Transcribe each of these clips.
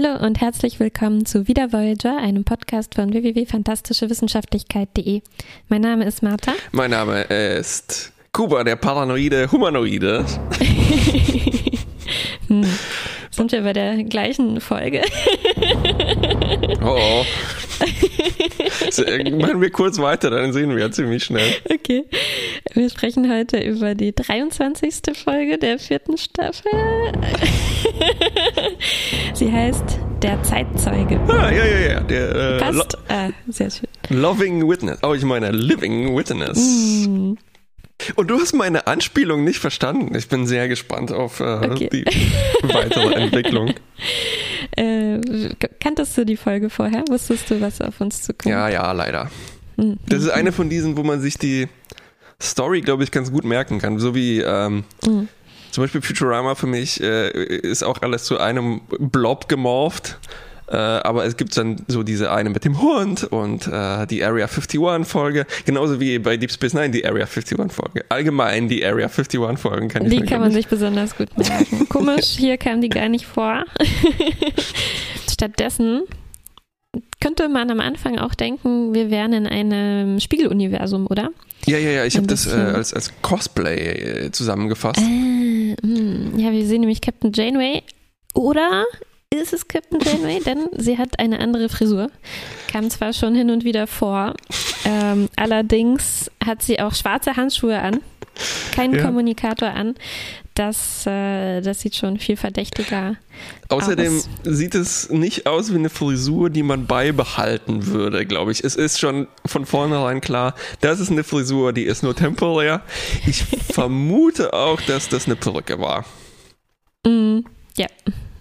Hallo und herzlich willkommen zu Wieder Voyager, einem Podcast von www.fantastischewissenschaftlichkeit.de. Mein Name ist Martha. Mein Name ist Kuba, der paranoide Humanoide. hm. Sind wir bei der gleichen Folge? oh, oh. So, machen wir kurz weiter, dann sehen wir ziemlich schnell. Okay. Wir sprechen heute über die 23. Folge der vierten Staffel. Sie heißt Der Zeitzeuge. Ah, ja, ja, ja. Der, äh, Passt. Ah, sehr schön. Loving Witness. Oh, ich meine Living Witness. Mm. Und du hast meine Anspielung nicht verstanden. Ich bin sehr gespannt auf äh, okay. die weitere Entwicklung. Äh, kanntest du die Folge vorher? Wusstest du, was auf uns zukommt? Ja, ja, leider. Mhm. Das ist eine von diesen, wo man sich die Story, glaube ich, ganz gut merken kann. So wie ähm, mhm. zum Beispiel Futurama für mich äh, ist auch alles zu einem Blob gemorpht. Äh, aber es gibt dann so diese eine mit dem Hund und äh, die Area 51 Folge, genauso wie bei Deep Space Nine die Area 51 Folge. Allgemein die Area 51 Folgen kann ich Die kann man sich besonders gut merken. Komisch, hier kam die gar nicht vor. Stattdessen könnte man am Anfang auch denken, wir wären in einem Spiegeluniversum, oder? Ja, ja, ja, ich habe das äh, als, als Cosplay äh, zusammengefasst. Äh, ja, wir sehen nämlich Captain Janeway oder ist es Captain Janeway, denn sie hat eine andere Frisur. Kam zwar schon hin und wieder vor, ähm, allerdings hat sie auch schwarze Handschuhe an, keinen ja. Kommunikator an. Das, äh, das sieht schon viel verdächtiger Außerdem aus. sieht es nicht aus wie eine Frisur, die man beibehalten würde, glaube ich. Es ist schon von vornherein klar, das ist eine Frisur, die ist nur temporär. Ich vermute auch, dass das eine Perücke war. Mm, ja.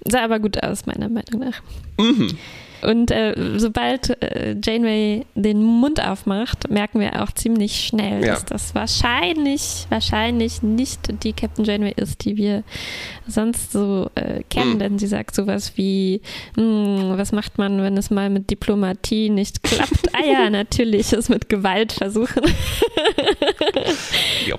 Sah aber gut aus, meiner Meinung nach. Mhm. Und äh, sobald äh, Janeway den Mund aufmacht, merken wir auch ziemlich schnell, ja. dass das wahrscheinlich, wahrscheinlich nicht die Captain Janeway ist, die wir sonst so äh, kennen. Mhm. Denn sie sagt sowas wie, hm, was macht man, wenn es mal mit Diplomatie nicht klappt? ah ja, natürlich, es mit Gewalt versuchen.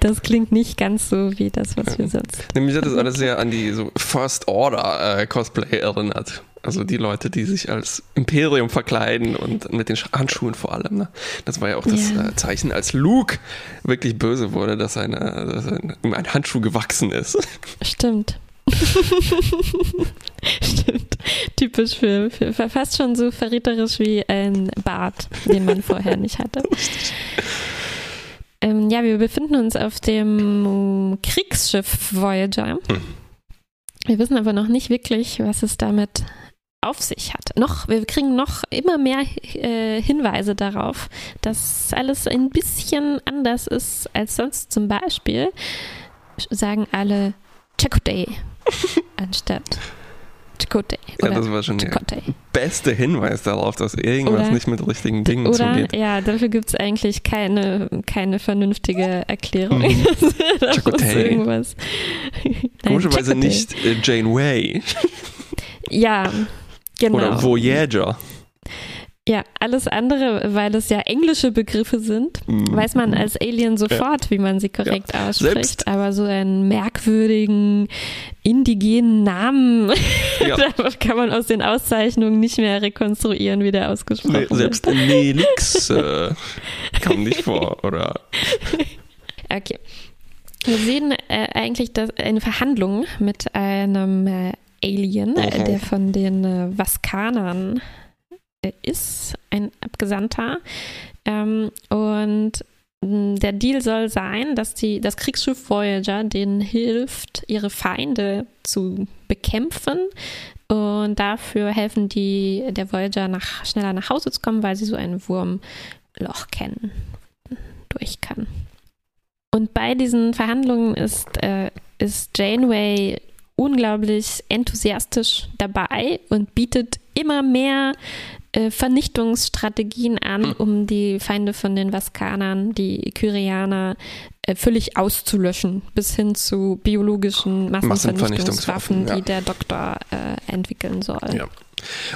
das klingt nicht ganz so wie das, was wir sonst. Nämlich hat das alles sehr an die so First Order äh, Cosplay erinnert. Also die Leute, die sich als Imperium verkleiden und mit den Handschuhen vor allem. Ne? Das war ja auch das yeah. Äh, Zeichen, als Luke wirklich böse wurde, dass, eine, dass ein, ein Handschuh gewachsen ist. Stimmt. Stimmt. Typisch für, für, fast schon so verräterisch wie ein Bart, den man vorher nicht hatte. Ähm, ja, wir befinden uns auf dem Kriegsschiff Voyager. Hm. Wir wissen aber noch nicht wirklich, was es damit auf sich hat. Noch, wir kriegen noch immer mehr äh, Hinweise darauf, dass alles ein bisschen anders ist als sonst. Zum Beispiel sagen alle Chakotay anstatt Chakotay. Ja, das war schon der beste Hinweis darauf, dass irgendwas oder, nicht mit richtigen Dingen oder, zugeht. Ja, dafür gibt es eigentlich keine, keine vernünftige Erklärung. Mhm. irgendwas. Komischerweise nicht äh, Jane Way. ja, Genau. Oder Voyager. Ja, alles andere, weil es ja englische Begriffe sind, mm. weiß man als Alien sofort, ja. wie man sie korrekt ja. ausspricht. Selbst Aber so einen merkwürdigen indigenen Namen, ja. da kann man aus den Auszeichnungen nicht mehr rekonstruieren, wie der ausgesprochen nee, selbst wird. Selbst Nelix äh, kam nicht vor, oder? Okay. Wir sehen äh, eigentlich das, eine Verhandlung mit einem äh, Alien, äh, der von den äh, Vaskanern ist, ein Abgesandter. Ähm, und mm, der Deal soll sein, dass die, das Kriegsschiff Voyager denen hilft, ihre Feinde zu bekämpfen. Und dafür helfen die der Voyager nach, schneller nach Hause zu kommen, weil sie so ein Wurmloch kennen, durch kann. Und bei diesen Verhandlungen ist, äh, ist Janeway unglaublich enthusiastisch dabei und bietet immer mehr äh, Vernichtungsstrategien an, hm. um die Feinde von den Vaskanern, die Kyrianer, äh, völlig auszulöschen, bis hin zu biologischen Massenvernichtungswaffen, ja. die der Doktor äh, entwickeln soll. Ja.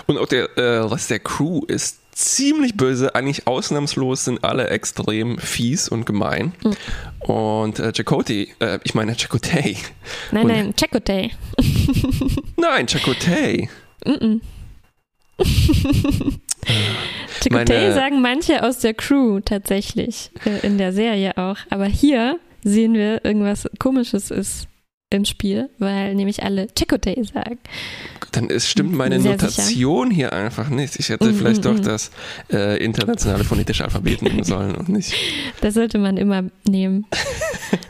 Und auch der äh, Rest der Crew ist ziemlich böse, eigentlich ausnahmslos sind alle extrem fies und gemein. Mhm. Und äh, Chakotay, äh, ich meine Chakotay. Nein, und, nein, Chakotay. nein, Chakotay. Mhm. Chakotay sagen manche aus der Crew tatsächlich, äh, in der Serie auch. Aber hier sehen wir, irgendwas Komisches ist im Spiel, weil nämlich alle Chakotay sagen. Dann ist, stimmt meine Sehr Notation sicher. hier einfach nicht. Ich hätte mm, vielleicht mm, doch mm. das äh, internationale phonetische Alphabet nehmen sollen und nicht. Das sollte man immer nehmen.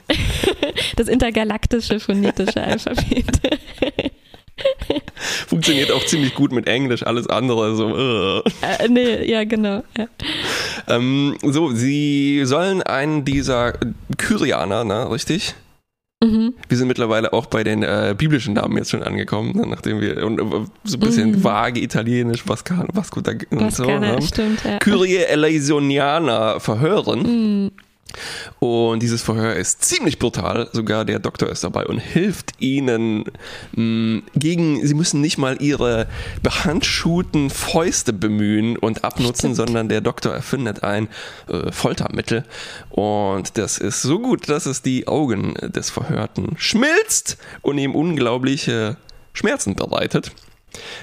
das intergalaktische phonetische Alphabet. Funktioniert auch ziemlich gut mit Englisch, alles andere so. Uh. Äh, nee, ja, genau. Ja. Ähm, so, sie sollen einen dieser Kyrianer, ne, richtig? Mhm. Wir sind mittlerweile auch bei den äh, biblischen Namen jetzt schon angekommen, ne, nachdem wir und, äh, so ein bisschen mhm. vage italienisch, Vascana, Vasco da und so haben. Ne? Stimmt, ja. Kyrie eleisioniana verhören. Mhm. Und dieses Verhör ist ziemlich brutal. Sogar der Doktor ist dabei und hilft ihnen mh, mm, gegen, sie müssen nicht mal ihre behandschuhten Fäuste bemühen und abnutzen, Stimmt. sondern der Doktor erfindet ein äh, Foltermittel. Und das ist so gut, dass es die Augen des Verhörten schmilzt und ihm unglaubliche Schmerzen bereitet.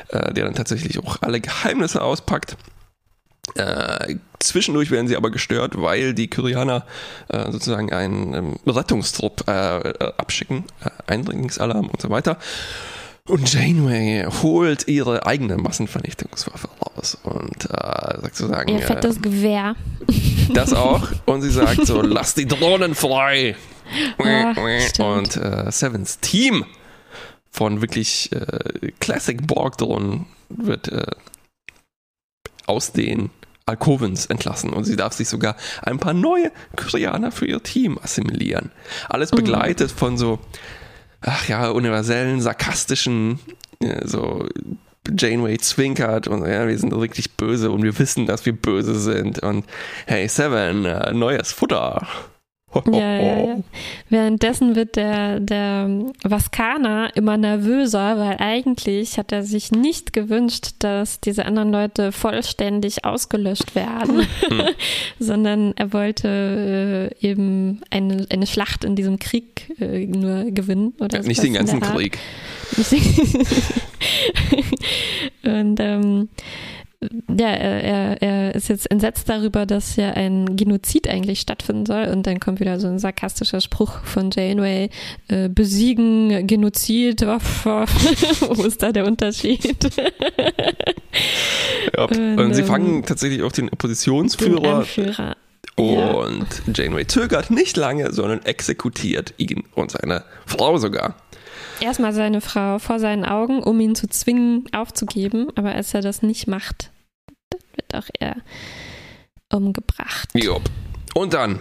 Äh, der dann tatsächlich auch alle Geheimnisse auspackt. Äh, zwischendurch werden sie aber gestört, weil die Kyrianer äh, sozusagen einen ähm, Rettungstrupp äh, äh abschicken, äh, Eindringlingsalarm und so weiter. Und Janeway holt ihre eigene Massenvernichtungswaffe raus und sagt sozusagen. Ihr fettes Gewehr. Das auch. Und sie sagt so: Lass die Drohnen frei! Oh, und Sevens Team von wirklich Classic Borg-Drohnen wird aus den Alkovens entlassen und sie darf sich sogar ein paar neue Koreaner für ihr Team assimilieren. Alles mhm. begleitet mhm. von so, ach ja, universellen, sarkastischen, ja, so Janeway zwinkert und ja, wir sind wirklich böse und wir wissen, dass wir böse sind und hey Seven, äh, neues Futter. Ja, ja, ja. Währenddessen wird der, der Vaskana immer nervöser, weil eigentlich hat er sich nicht gewünscht, dass diese anderen Leute vollständig ausgelöscht werden, hm. sondern er wollte äh, eben eine, eine Schlacht in diesem Krieg äh, nur gewinnen. Oder ja, nicht den ganzen Krieg. Und ähm, ja, er, er ist jetzt entsetzt darüber, dass ja ein Genozid eigentlich stattfinden soll. Und dann kommt wieder so ein sarkastischer Spruch von Janeway: äh, Besiegen, Genozid, wo ist da der Unterschied? ja, und, sie ähm, fangen tatsächlich auch den Oppositionsführer. Den und ja. Janeway zögert nicht lange, sondern exekutiert ihn und seine Frau sogar. Erstmal seine Frau vor seinen Augen, um ihn zu zwingen, aufzugeben. Aber als er das nicht macht, dann wird auch er umgebracht. Jupp. Und dann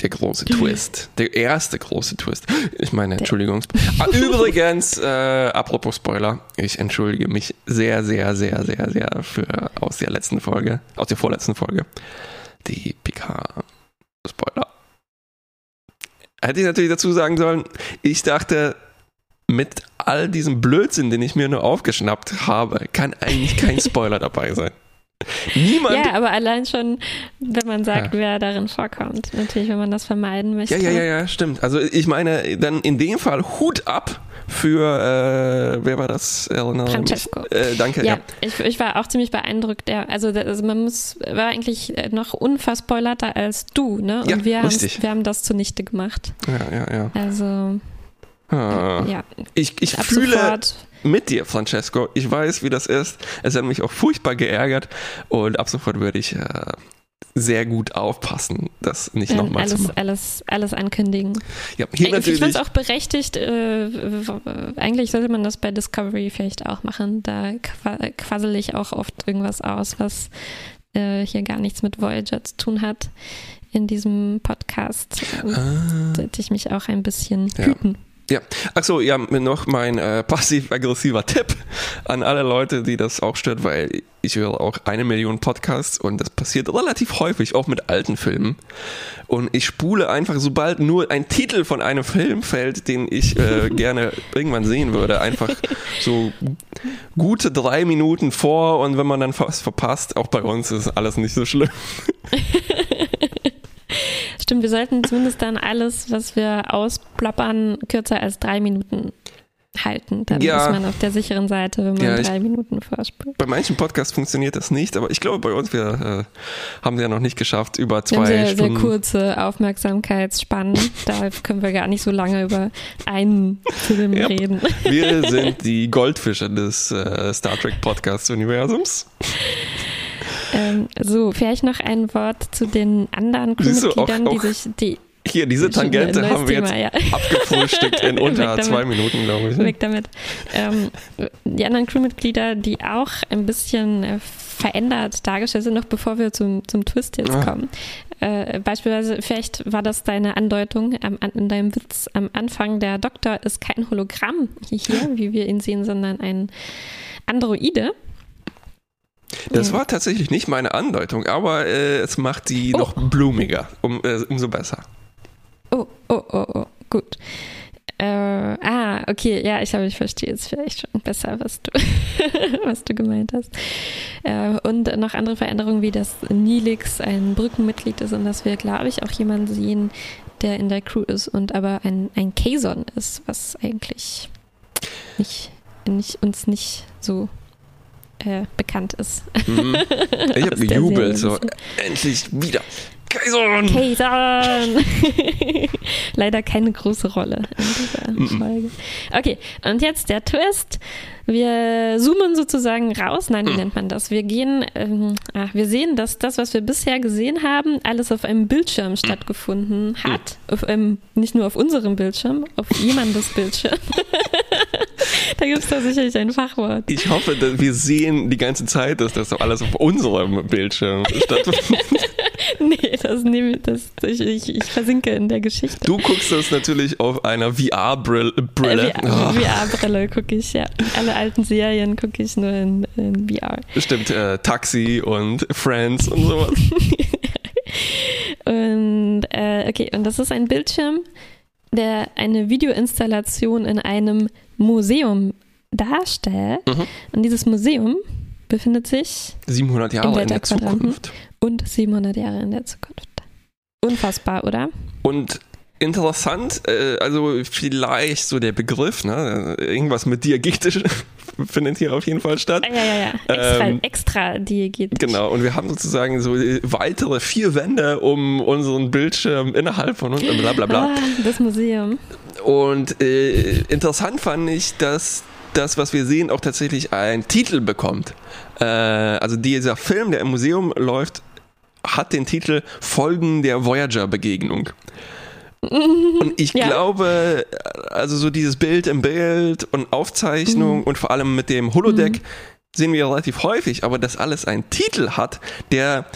der große Twist. Der erste große Twist. Ich meine, Entschuldigung. Ah, übrigens, äh, apropos Spoiler, ich entschuldige mich sehr, sehr, sehr, sehr, sehr für aus der letzten Folge, aus der vorletzten Folge, die PK-Spoiler. Hätte ich natürlich dazu sagen sollen, ich dachte, mit all diesem Blödsinn, den ich mir nur aufgeschnappt habe, kann eigentlich kein Spoiler dabei sein. Niemand. Ja, aber allein schon, wenn man sagt, ja. wer darin vorkommt. Natürlich, wenn man das vermeiden möchte. Ja, ja, ja, ja, stimmt. Also ich meine, dann in dem Fall Hut ab für, äh, wer war das? Erinnere Francesco. Äh, danke. Ja, ja. Ich, ich, war auch ziemlich beeindruckt. Ja, also, also man muss, war eigentlich noch unverspoilerter als du, ne? Und ja, wir, wir haben das zunichte gemacht. Ja, ja, ja. Also. Ah. Ja. Ich, ich fühle sofort. mit dir, Francesco. Ich weiß, wie das ist. Es hat mich auch furchtbar geärgert und ab sofort würde ich äh, sehr gut aufpassen, das nicht ja, nochmal zu machen. Alles, alles ankündigen. Ja, hier ich finde es auch berechtigt, äh, eigentlich sollte man das bei Discovery vielleicht auch machen. Da quassel ich auch oft irgendwas aus, was äh, hier gar nichts mit Voyager zu tun hat in diesem Podcast. Ah. Sollte ich mich auch ein bisschen ja. hüten. Ja, achso, ja, noch mein äh, passiv-aggressiver Tipp an alle Leute, die das auch stört, weil ich höre auch eine Million Podcasts und das passiert relativ häufig, auch mit alten Filmen. Und ich spule einfach, sobald nur ein Titel von einem Film fällt, den ich äh, gerne irgendwann sehen würde, einfach so gute drei Minuten vor und wenn man dann was verpasst, auch bei uns ist alles nicht so schlimm. Stimmt, wir sollten zumindest dann alles, was wir ausplappern, kürzer als drei Minuten halten. Dann ja. ist man auf der sicheren Seite, wenn man ja, drei ich, Minuten vorspult. Bei manchen Podcasts funktioniert das nicht, aber ich glaube, bei uns, wir äh, haben es ja noch nicht geschafft, über zwei sehr, Stunden. Sehr kurze Aufmerksamkeitsspannen. da können wir gar nicht so lange über einen Film ja. reden. Wir sind die Goldfische des äh, Star Trek Podcast-Universums. Ähm, so, vielleicht noch ein Wort zu den anderen Crewmitgliedern, die sich, die hier, diese Tangente haben wir Thema, jetzt ja. abgefrühstückt in unter zwei Minuten, glaube ich. Weg damit. Ähm, die anderen Crewmitglieder, die auch ein bisschen äh, verändert dargestellt sind, noch bevor wir zum, zum Twist jetzt ah. kommen. Äh, beispielsweise, vielleicht war das deine Andeutung am, in deinem Witz am Anfang, der Doktor ist kein Hologramm hier, wie wir ihn sehen, sondern ein Androide. Das ja. war tatsächlich nicht meine Andeutung, aber äh, es macht sie oh. noch blumiger, um, äh, umso besser. Oh, oh, oh, gut. Äh, ah, okay, ja, ich glaube, ich verstehe jetzt vielleicht schon besser, was du, was du gemeint hast. Äh, und noch andere Veränderungen, wie dass Nilix ein Brückenmitglied ist und dass wir, glaube ich, auch jemanden sehen, der in der Crew ist und aber ein, ein Kazon ist, was eigentlich nicht, nicht, uns nicht so äh, bekannt ist. Mhm. Ich habe gejubelt, so endlich wieder Kaisan! Kaisan! Leider keine große Rolle in dieser mm -mm. Folge. Okay, und jetzt der Twist. Wir zoomen sozusagen raus. Nein, wie mm. nennt man das? Wir gehen, ähm, ach, wir sehen, dass das, was wir bisher gesehen haben, alles auf einem Bildschirm mm. stattgefunden hat. Mm. Auf einem, nicht nur auf unserem Bildschirm, auf jemandes Bildschirm. da gibt es da sicherlich ein Fachwort. Ich hoffe, dass wir sehen die ganze Zeit, dass das alles auf unserem Bildschirm stattfindet. nee, das nehme das, ich, ich, ich versinke in der Geschichte. Du guckst das natürlich auf einer VR-Brille. Äh, VR-Brille oh. gucke ich, ja. Alle alten Serien gucke ich nur in, in VR. Stimmt, äh, Taxi und Friends und sowas. und äh, okay, und das ist ein Bildschirm, der eine Videoinstallation in einem Museum darstellt. Mhm. Und dieses Museum befindet sich 700 Jahre in der Zukunft. Und 700 Jahre in der Zukunft. Unfassbar, oder? Und interessant, äh, also vielleicht so der Begriff, ne? irgendwas mit diegetisch findet hier auf jeden Fall statt. Ja, ja, ja. Extra, ähm, extra diegetisch. Genau, und wir haben sozusagen so weitere vier Wände um unseren Bildschirm innerhalb von uns, bla bla bla. Ah, das Museum. Und äh, interessant fand ich, dass das, was wir sehen, auch tatsächlich einen Titel bekommt. Äh, also dieser Film, der im Museum läuft, hat den Titel Folgen der Voyager-Begegnung. Und ich ja. glaube, also so dieses Bild im Bild und Aufzeichnung mhm. und vor allem mit dem Holodeck mhm. sehen wir relativ häufig, aber dass alles einen Titel hat, der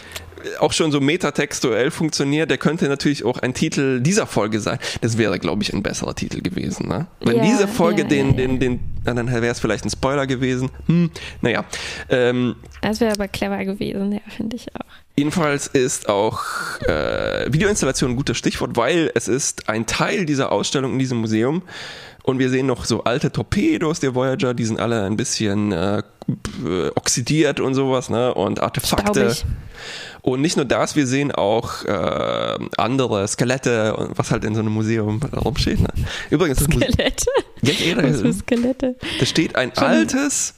auch schon so metatextuell funktioniert, der könnte natürlich auch ein Titel dieser Folge sein. Das wäre, glaube ich, ein besserer Titel gewesen. Ne? Wenn ja, diese Folge ja, den, ja, den, den, na, dann wäre es vielleicht ein Spoiler gewesen. Hm, naja. Ähm, das wäre aber clever gewesen, ja, finde ich auch. Jedenfalls ist auch äh, Videoinstallation ein gutes Stichwort, weil es ist ein Teil dieser Ausstellung in diesem Museum. Und wir sehen noch so alte Torpedos der Voyager, die sind alle ein bisschen äh, oxidiert und sowas, ne? Und Artefakte. Staubig. Und nicht nur das, wir sehen auch äh, andere Skelette, was halt in so einem Museum rumsteht. Ne? Übrigens, das Skelette? Ja, was für Skelette? Da steht ein Schon altes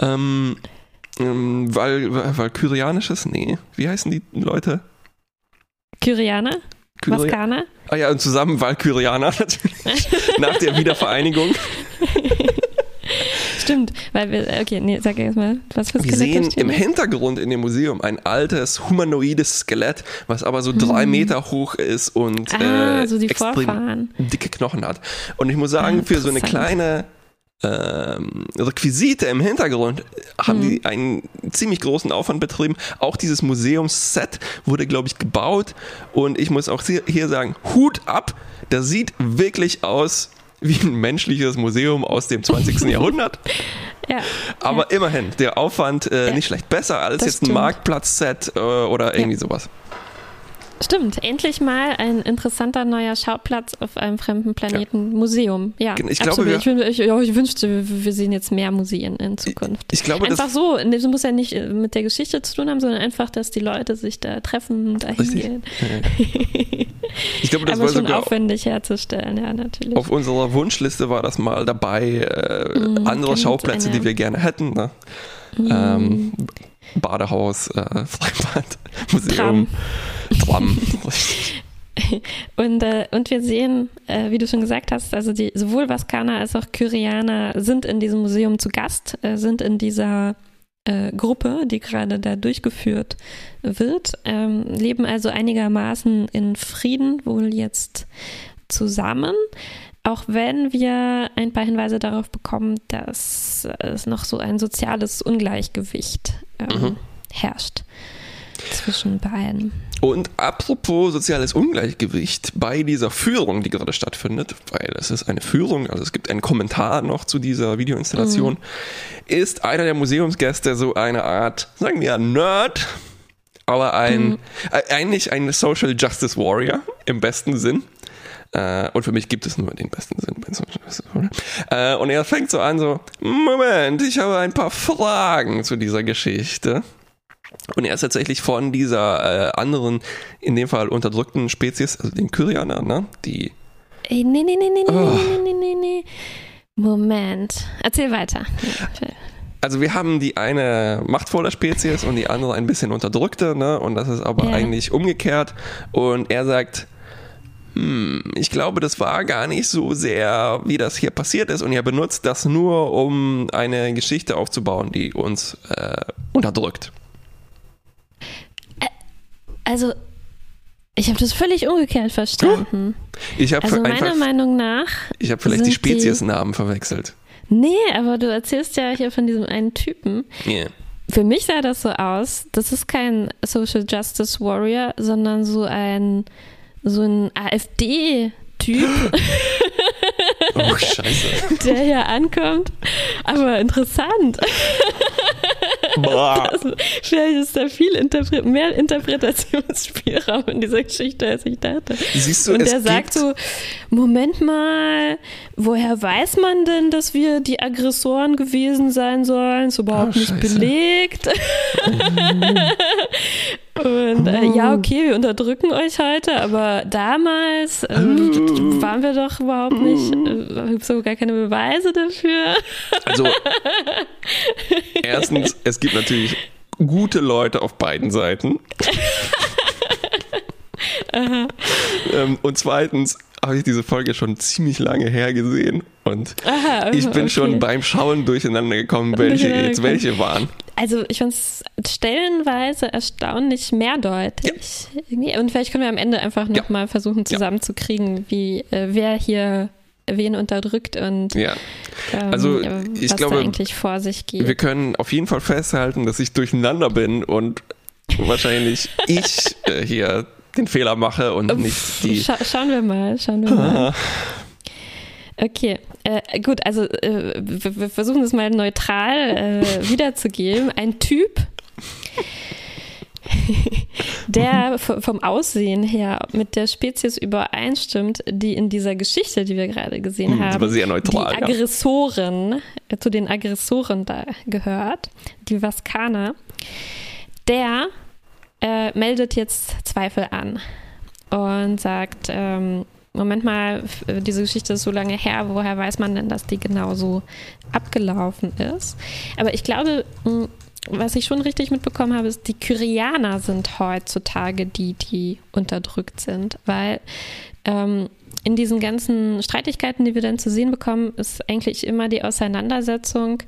ähm, ähm, Val Valkyrianisches, nee, wie heißen die Leute? Kyrianer? Kyri Vaskaner? Ah ja, und zusammen Valkyrianer natürlich. nach der Wiedervereinigung. Stimmt, weil wir, okay, nee, sag erst mal, was für Wir sehen im Hintergrund in dem Museum ein altes humanoides Skelett, was aber so drei hm. Meter hoch ist und ah, äh, so extrem dicke Knochen hat. Und ich muss sagen, ah, für so eine kleine ähm, Requisite im Hintergrund haben mhm. die einen ziemlich großen Aufwand betrieben. Auch dieses Museumsset wurde, glaube ich, gebaut. Und ich muss auch hier sagen, Hut ab, das sieht wirklich aus wie ein menschliches Museum aus dem 20. Jahrhundert. Ja, Aber ja. immerhin, der Aufwand äh, ja, nicht schlecht. Besser als jetzt ein Marktplatzset äh, oder irgendwie sowas. Stimmt, endlich mal ein interessanter neuer Schauplatz auf einem fremden Planeten, ja. Museum. Ja, ich glaube, wir, ich, ich, ja, ich, wünschte, wir sehen jetzt mehr Museen in Zukunft. Ich, glaube, einfach so, das muss ja nicht mit der Geschichte zu tun haben, sondern einfach, dass die Leute sich da treffen und da hingehen. ich glaube, das war schon aufwendig herzustellen, ja, natürlich. Auf unserer Wunschliste war das mal dabei, äh, mm, andere Schauplätze, eine, die wir gerne hätten. Ne? Mm. Ähm, Badehaus, äh, Freibad, Museum. Tram. Tram. und, äh, und wir sehen, äh, wie du schon gesagt hast, also die, sowohl Vaskaner als auch Kyrianer sind in diesem Museum zu Gast, äh, sind in dieser äh, Gruppe, die gerade da durchgeführt wird, ähm, leben also einigermaßen in Frieden wohl jetzt zusammen. Auch wenn wir ein paar Hinweise darauf bekommen, dass es noch so ein soziales Ungleichgewicht ähm, mhm. herrscht zwischen beiden. Und apropos soziales Ungleichgewicht bei dieser Führung, die gerade stattfindet, weil es ist eine Führung, also es gibt einen Kommentar noch zu dieser Videoinstallation, mhm. ist einer der Museumsgäste so eine Art, sagen wir, Nerd, aber ein, mhm. äh, eigentlich ein Social Justice Warrior im besten Sinn. Äh, und für mich gibt es nur den besten Sinn bei Social Justice Warrior. Äh, und er fängt so an, so, Moment, ich habe ein paar Fragen zu dieser Geschichte. Und er ist tatsächlich von dieser äh, anderen, in dem Fall unterdrückten Spezies, also den Kyrianern, ne? Die. Ey, nee, nee, nee, nee, oh. nee, nee, nee, nee. Moment. Erzähl weiter. Also wir haben die eine machtvolle Spezies und die andere ein bisschen unterdrückte, ne? Und das ist aber ja. eigentlich umgekehrt. Und er sagt, hm, ich glaube, das war gar nicht so sehr, wie das hier passiert ist. Und er benutzt das nur, um eine Geschichte aufzubauen, die uns äh, unterdrückt. Also, ich habe das völlig umgekehrt verstanden. Ich habe also meiner Meinung nach. Ich habe vielleicht die Speziesnamen verwechselt. Nee, aber du erzählst ja hier von diesem einen Typen. Yeah. Für mich sah das so aus, das ist kein Social Justice Warrior, sondern so ein so ein AfD Typ. Oh, scheiße. Der hier ankommt. Aber interessant. Also, vielleicht ist da viel Interpre mehr Interpretationsspielraum in dieser Geschichte, als ich dachte. Siehst du, Und der sagt so: Moment mal, woher weiß man denn, dass wir die Aggressoren gewesen sein sollen? Ist überhaupt oh, nicht belegt. Und äh, ja, okay, wir unterdrücken euch heute, aber damals äh, waren wir doch überhaupt nicht, äh, gibt so gar keine Beweise dafür. Also, erstens, es gibt natürlich gute Leute auf beiden Seiten. ähm, und zweitens, habe ich diese Folge schon ziemlich lange her gesehen und Aha, ich bin okay. schon beim Schauen durcheinander gekommen, welche jetzt welche waren. Also ich fand es stellenweise erstaunlich mehrdeutig. Ja. Und vielleicht können wir am Ende einfach nochmal ja. versuchen zusammenzukriegen, wie äh, wer hier wen unterdrückt und ja. ähm, also ich was glaube, da eigentlich vor sich geht. Wir können auf jeden Fall festhalten, dass ich durcheinander bin und wahrscheinlich ich äh, hier den Fehler mache und nicht die. Scha schauen wir mal, schauen wir mal. Okay, äh, gut, also äh, wir, wir, versuchen es mal neutral äh, wiederzugeben. Ein Typ, der vom Aussehen her mit der Spezies übereinstimmt, die in dieser Geschichte, die wir gerade gesehen hm, haben, sehr neutral, die Aggressoren, ja. Äh, zu den Aggressoren da gehört, die Vaskaner, der äh, meldet jetzt Zweifel an und sagt, ähm, Moment mal, äh, diese Geschichte ist so lange her, woher weiß man denn, dass die genauso abgelaufen ist? Aber ich glaube, was ich schon richtig mitbekommen habe, ist, die Kyrianer sind heutzutage die, die unterdrückt sind, weil ähm, in diesen ganzen Streitigkeiten, die wir dann zu sehen bekommen, ist eigentlich immer die Auseinandersetzung,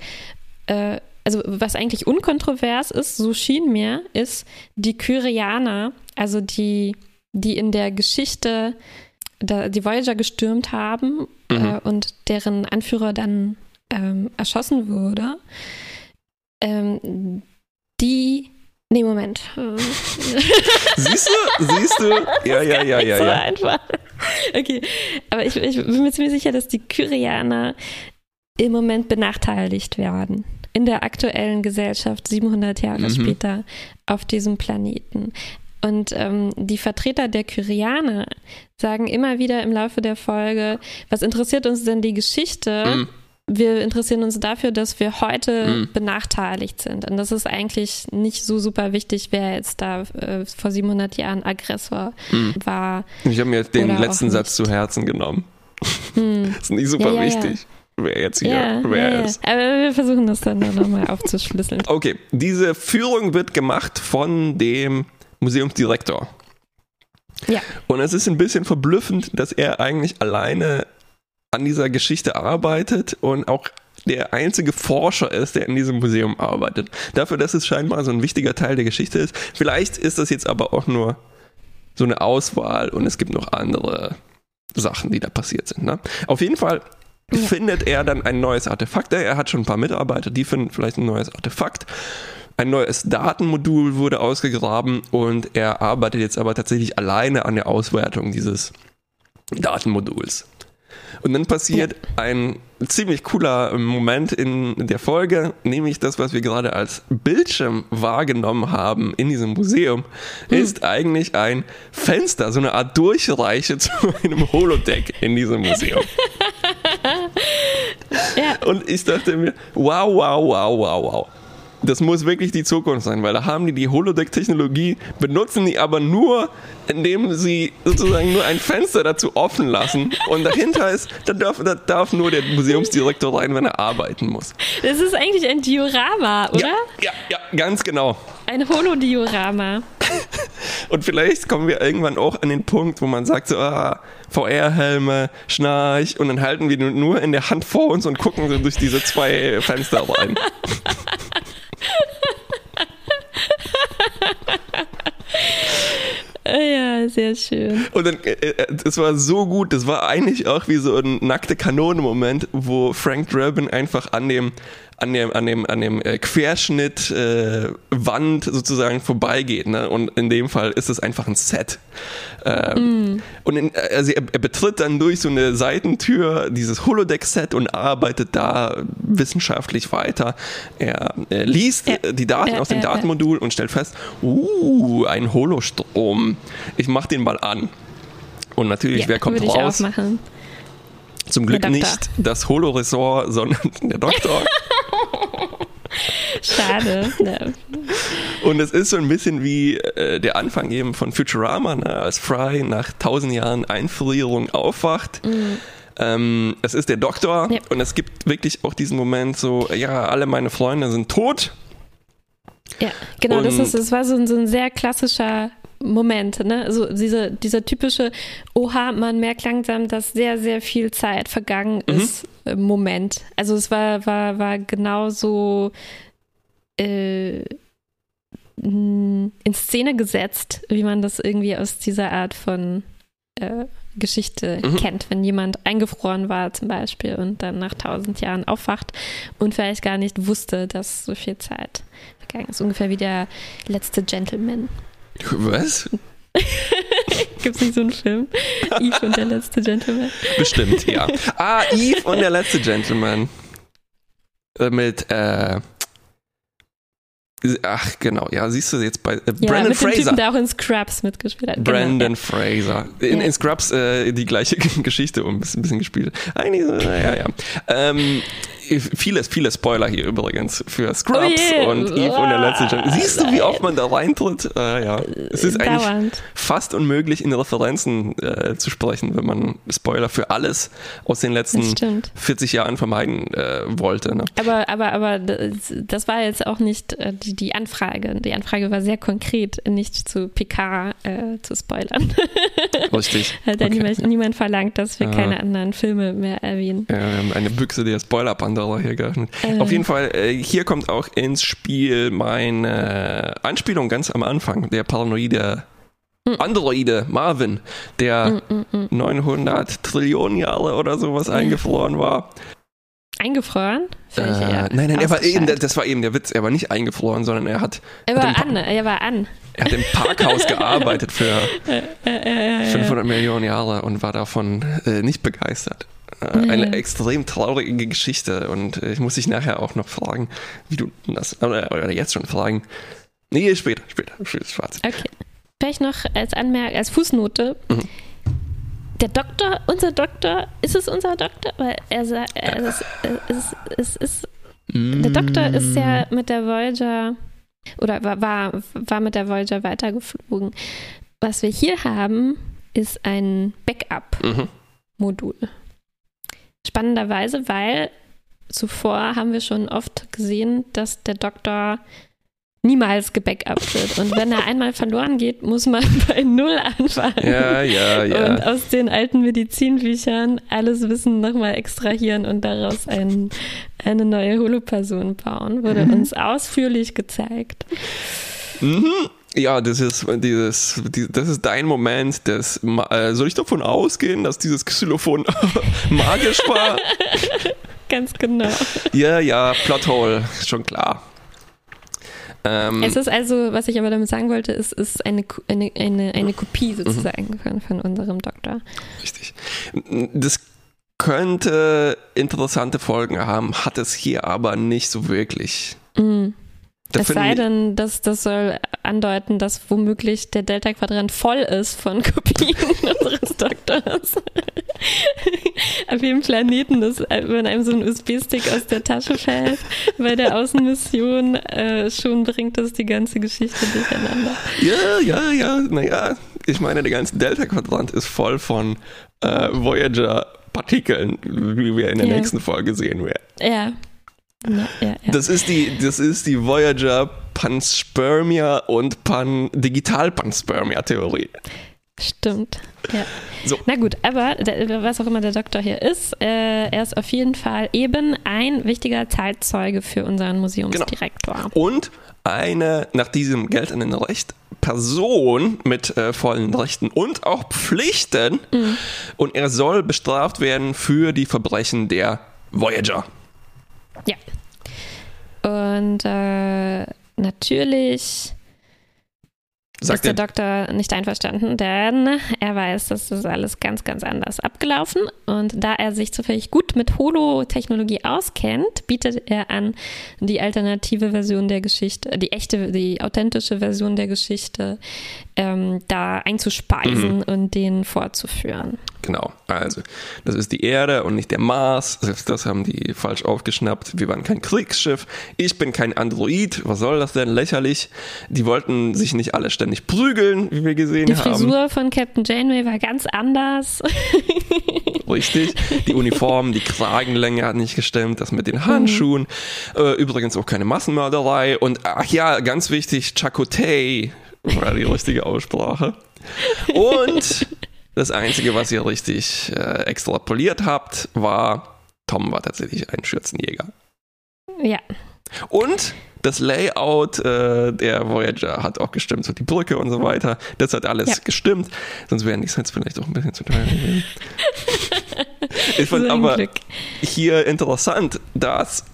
äh, also was eigentlich unkontrovers ist, so schien mir, ist die Kyrianer, also die, die in der Geschichte die Voyager gestürmt haben mhm. äh, und deren Anführer dann ähm, erschossen wurde, ähm, die Nee, Moment. siehst du? Siehst du? Ja, ja, ja, ja. So ja. einfach. Okay, aber ich, ich, bin mir ziemlich sicher, dass die Kyrianer im Moment benachteiligt werden in der aktuellen Gesellschaft 700 Jahre mhm. später auf diesem Planeten. Und ähm, die Vertreter der Kyrianer sagen immer wieder im Laufe der Folge, was interessiert uns denn die Geschichte? Mhm. Wir interessieren uns dafür, dass wir heute mhm. benachteiligt sind. Und das ist eigentlich nicht so super wichtig, wer jetzt da äh, vor 700 Jahren Aggressor mhm. war. Ich habe mir den letzten Satz zu Herzen genommen. Das ist nicht super ja, ja, wichtig. Ja wer jetzt hier ja, wer ja, ist. Ja. Aber wir versuchen das dann nochmal aufzuschlüsseln. Okay, diese Führung wird gemacht von dem Museumsdirektor. Ja. Und es ist ein bisschen verblüffend, dass er eigentlich alleine an dieser Geschichte arbeitet und auch der einzige Forscher ist, der in diesem Museum arbeitet. Dafür, dass es scheinbar so ein wichtiger Teil der Geschichte ist. Vielleicht ist das jetzt aber auch nur so eine Auswahl und es gibt noch andere Sachen, die da passiert sind. Ne? Auf jeden Fall ja. findet er dann ein neues Artefakt. Er hat schon ein paar Mitarbeiter, die finden vielleicht ein neues Artefakt. Ein neues Datenmodul wurde ausgegraben und er arbeitet jetzt aber tatsächlich alleine an der Auswertung dieses Datenmoduls. Und dann passiert ein ziemlich cooler Moment in der Folge, nämlich das, was wir gerade als Bildschirm wahrgenommen haben in diesem Museum, hm. ist eigentlich ein Fenster, so eine Art Durchreiche zu einem Holodeck in diesem Museum. ja. Und ich dachte mir, wow, wow, wow, wow, wow das muss wirklich die Zukunft sein, weil da haben die die Holodeck-Technologie, benutzen die aber nur, indem sie sozusagen nur ein Fenster dazu offen lassen und dahinter ist, da darf, da darf nur der Museumsdirektor rein, wenn er arbeiten muss. Das ist eigentlich ein Diorama, oder? Ja, ja, ja ganz genau. Ein Holodiorama. Und vielleicht kommen wir irgendwann auch an den Punkt, wo man sagt so, ah, VR-Helme, Schnarch und dann halten wir nur in der Hand vor uns und gucken so durch diese zwei Fenster rein. Ja, sehr schön. Und dann, äh, äh, das war so gut, das war eigentlich auch wie so ein nackte Kanone-Moment, wo Frank Drabin einfach an dem an dem, an dem, an dem äh, Querschnitt äh, Wand sozusagen vorbeigeht. Ne? Und in dem Fall ist es einfach ein Set. Ähm, mm. Und in, also er, er, betritt dann durch so eine Seitentür dieses Holodeck-Set und arbeitet da wissenschaftlich weiter. Er, er liest ja. die Daten ja, aus dem ja, Datenmodul und stellt fest, uh, ein Holostrom. Ich mach den mal an. Und natürlich, wer kommt raus? Zum Glück nicht das Holo-Ressort, sondern der Doktor. Schade. Ja. Und es ist so ein bisschen wie äh, der Anfang eben von Futurama, ne, als Fry nach tausend Jahren Einfrierung aufwacht. Mhm. Ähm, es ist der Doktor ja. und es gibt wirklich auch diesen Moment so, ja, alle meine Freunde sind tot. Ja, genau, und das, ist, das war so, so ein sehr klassischer Moment, ne? Also diese, dieser typische, oha, man merkt langsam, dass sehr, sehr viel Zeit vergangen mhm. ist, Moment. Also es war, war, war genauso äh, in Szene gesetzt, wie man das irgendwie aus dieser Art von äh, Geschichte mhm. kennt, wenn jemand eingefroren war zum Beispiel und dann nach tausend Jahren aufwacht und vielleicht gar nicht wusste, dass so viel Zeit vergangen ist. Ungefähr wie der letzte Gentleman. Was? Gibt es nicht so einen Film? Eve und der letzte Gentleman. Bestimmt, ja. Ah, Eve und der letzte Gentleman. Äh, mit, äh, Ach, genau, ja, siehst du jetzt bei äh, ja, Brandon mit Fraser. Dem Typen, der auch in Scrubs mitgespielt hat. Genau, Brandon genau. Fraser. In, ja. in Scrubs äh, die gleiche Geschichte um ein bisschen, gespielt. Eigentlich, äh, ja, ja. Ähm, viele, viele Spoiler hier übrigens für Scrubs oh yeah. und Eve oh. und der letzte Gen Siehst du, wie oft man da reintritt? Äh, ja. Es ist Dauernd. eigentlich fast unmöglich, in Referenzen äh, zu sprechen, wenn man Spoiler für alles aus den letzten 40 Jahren vermeiden äh, wollte. Ne? Aber, aber, aber das war jetzt auch nicht äh, die, die Anfrage. Die Anfrage war sehr konkret, nicht zu Picard äh, zu spoilern. Richtig. Hat okay. niemand, niemand, verlangt, dass wir ah. keine anderen Filme mehr erwähnen. Ja, haben eine Büchse der Spoiler-Bande Wanderer hier geöffnet. Äh. Auf jeden Fall, äh, hier kommt auch ins Spiel meine Anspielung ganz am Anfang, der paranoide hm. Androide Marvin, der mm, mm, mm. 900 Trillionen Jahre oder sowas eingefroren war. Eingefroren? Äh, nein, nein, er war eben, das war eben der Witz. Er war nicht eingefroren, sondern er hat. Er war an, er war an. Er hat im Parkhaus gearbeitet für 500 Millionen Jahre und war davon äh, nicht begeistert. Äh, eine ja. extrem traurige Geschichte und äh, ich muss dich nachher auch noch fragen, wie du das, oder, oder jetzt schon fragen. Nee, später, später, später, schwarz. Okay. vielleicht noch als Anmerkung, als Fußnote. Mhm. Der Doktor, unser Doktor, ist es unser Doktor? Weil er sagt, es ist, es ist, der Doktor ist ja mit der Voyager oder war, war, mit der Voyager weitergeflogen. Was wir hier haben, ist ein Backup-Modul. Spannenderweise, weil zuvor haben wir schon oft gesehen, dass der Doktor niemals gebackupt wird. Und wenn er einmal verloren geht, muss man bei Null anfangen. Ja, ja, ja. Und aus den alten Medizinbüchern alles Wissen nochmal extrahieren und daraus ein, eine neue Holoperson bauen. Wurde mhm. uns ausführlich gezeigt. Mhm. Ja, das ist dieses, das ist dein Moment. Das, äh, soll ich davon ausgehen, dass dieses Xylophon magisch war? Ganz genau. Ja, ja, Plothole, schon klar. Ähm, es ist also, was ich aber damit sagen wollte, ist, ist eine, eine, eine, eine Kopie mhm. sozusagen von, von unserem Doktor. Richtig. Das könnte interessante Folgen haben, hat es hier aber nicht so wirklich. Mhm. Es sei denn, dass das soll andeuten, dass womöglich der Delta-Quadrant voll ist von Kopien unseres Doktors. Auf jedem Planeten, das, wenn einem so ein USB-Stick aus der Tasche fällt, bei der Außenmission, äh, schon bringt das die ganze Geschichte durcheinander. Ja, ja, ja, naja, ich meine, der ganze Delta-Quadrant ist voll von äh, Voyager-Partikeln, wie wir in der ja. nächsten Folge sehen werden. Ja. Ja, ja, ja. Das ist die, das ist die Voyager Panspermia und Pan Digital Panspermia Theorie. Stimmt. Ja. So. Na gut, aber was auch immer der Doktor hier ist, äh, er ist auf jeden Fall eben ein wichtiger Zeitzeuge für unseren Museumsdirektor. Genau. Und eine nach diesem geltenden Recht Person mit äh, vollen Rechten und auch Pflichten. Mhm. Und er soll bestraft werden für die Verbrechen der Voyager. Ja. Und äh, natürlich Sagt ist der Doktor nicht einverstanden, denn er weiß, dass das alles ganz, ganz anders abgelaufen. Und da er sich zufällig gut mit Holo-Technologie auskennt, bietet er an, die alternative Version der Geschichte, die echte, die authentische Version der Geschichte ähm, da einzuspeisen mhm. und den fortzuführen. Genau, also das ist die Erde und nicht der Mars. Selbst das haben die falsch aufgeschnappt. Wir waren kein Kriegsschiff. Ich bin kein Android. Was soll das denn? Lächerlich. Die wollten sich nicht alle ständig prügeln, wie wir gesehen die haben. Die Frisur von Captain Janeway war ganz anders. Richtig. Die Uniform, die Kragenlänge hat nicht gestimmt. Das mit den Handschuhen. Mhm. Äh, übrigens auch keine Massenmörderei. Und ach ja, ganz wichtig, Chakotay war die richtige Aussprache. Und das Einzige, was ihr richtig äh, extrapoliert habt, war, Tom war tatsächlich ein Schürzenjäger. Ja. Und das Layout äh, der Voyager hat auch gestimmt, so die Brücke und so weiter. Das hat alles ja. gestimmt. Sonst wären die Sets vielleicht auch ein bisschen zu teuer gewesen. ich fand so aber Glück. hier interessant, dass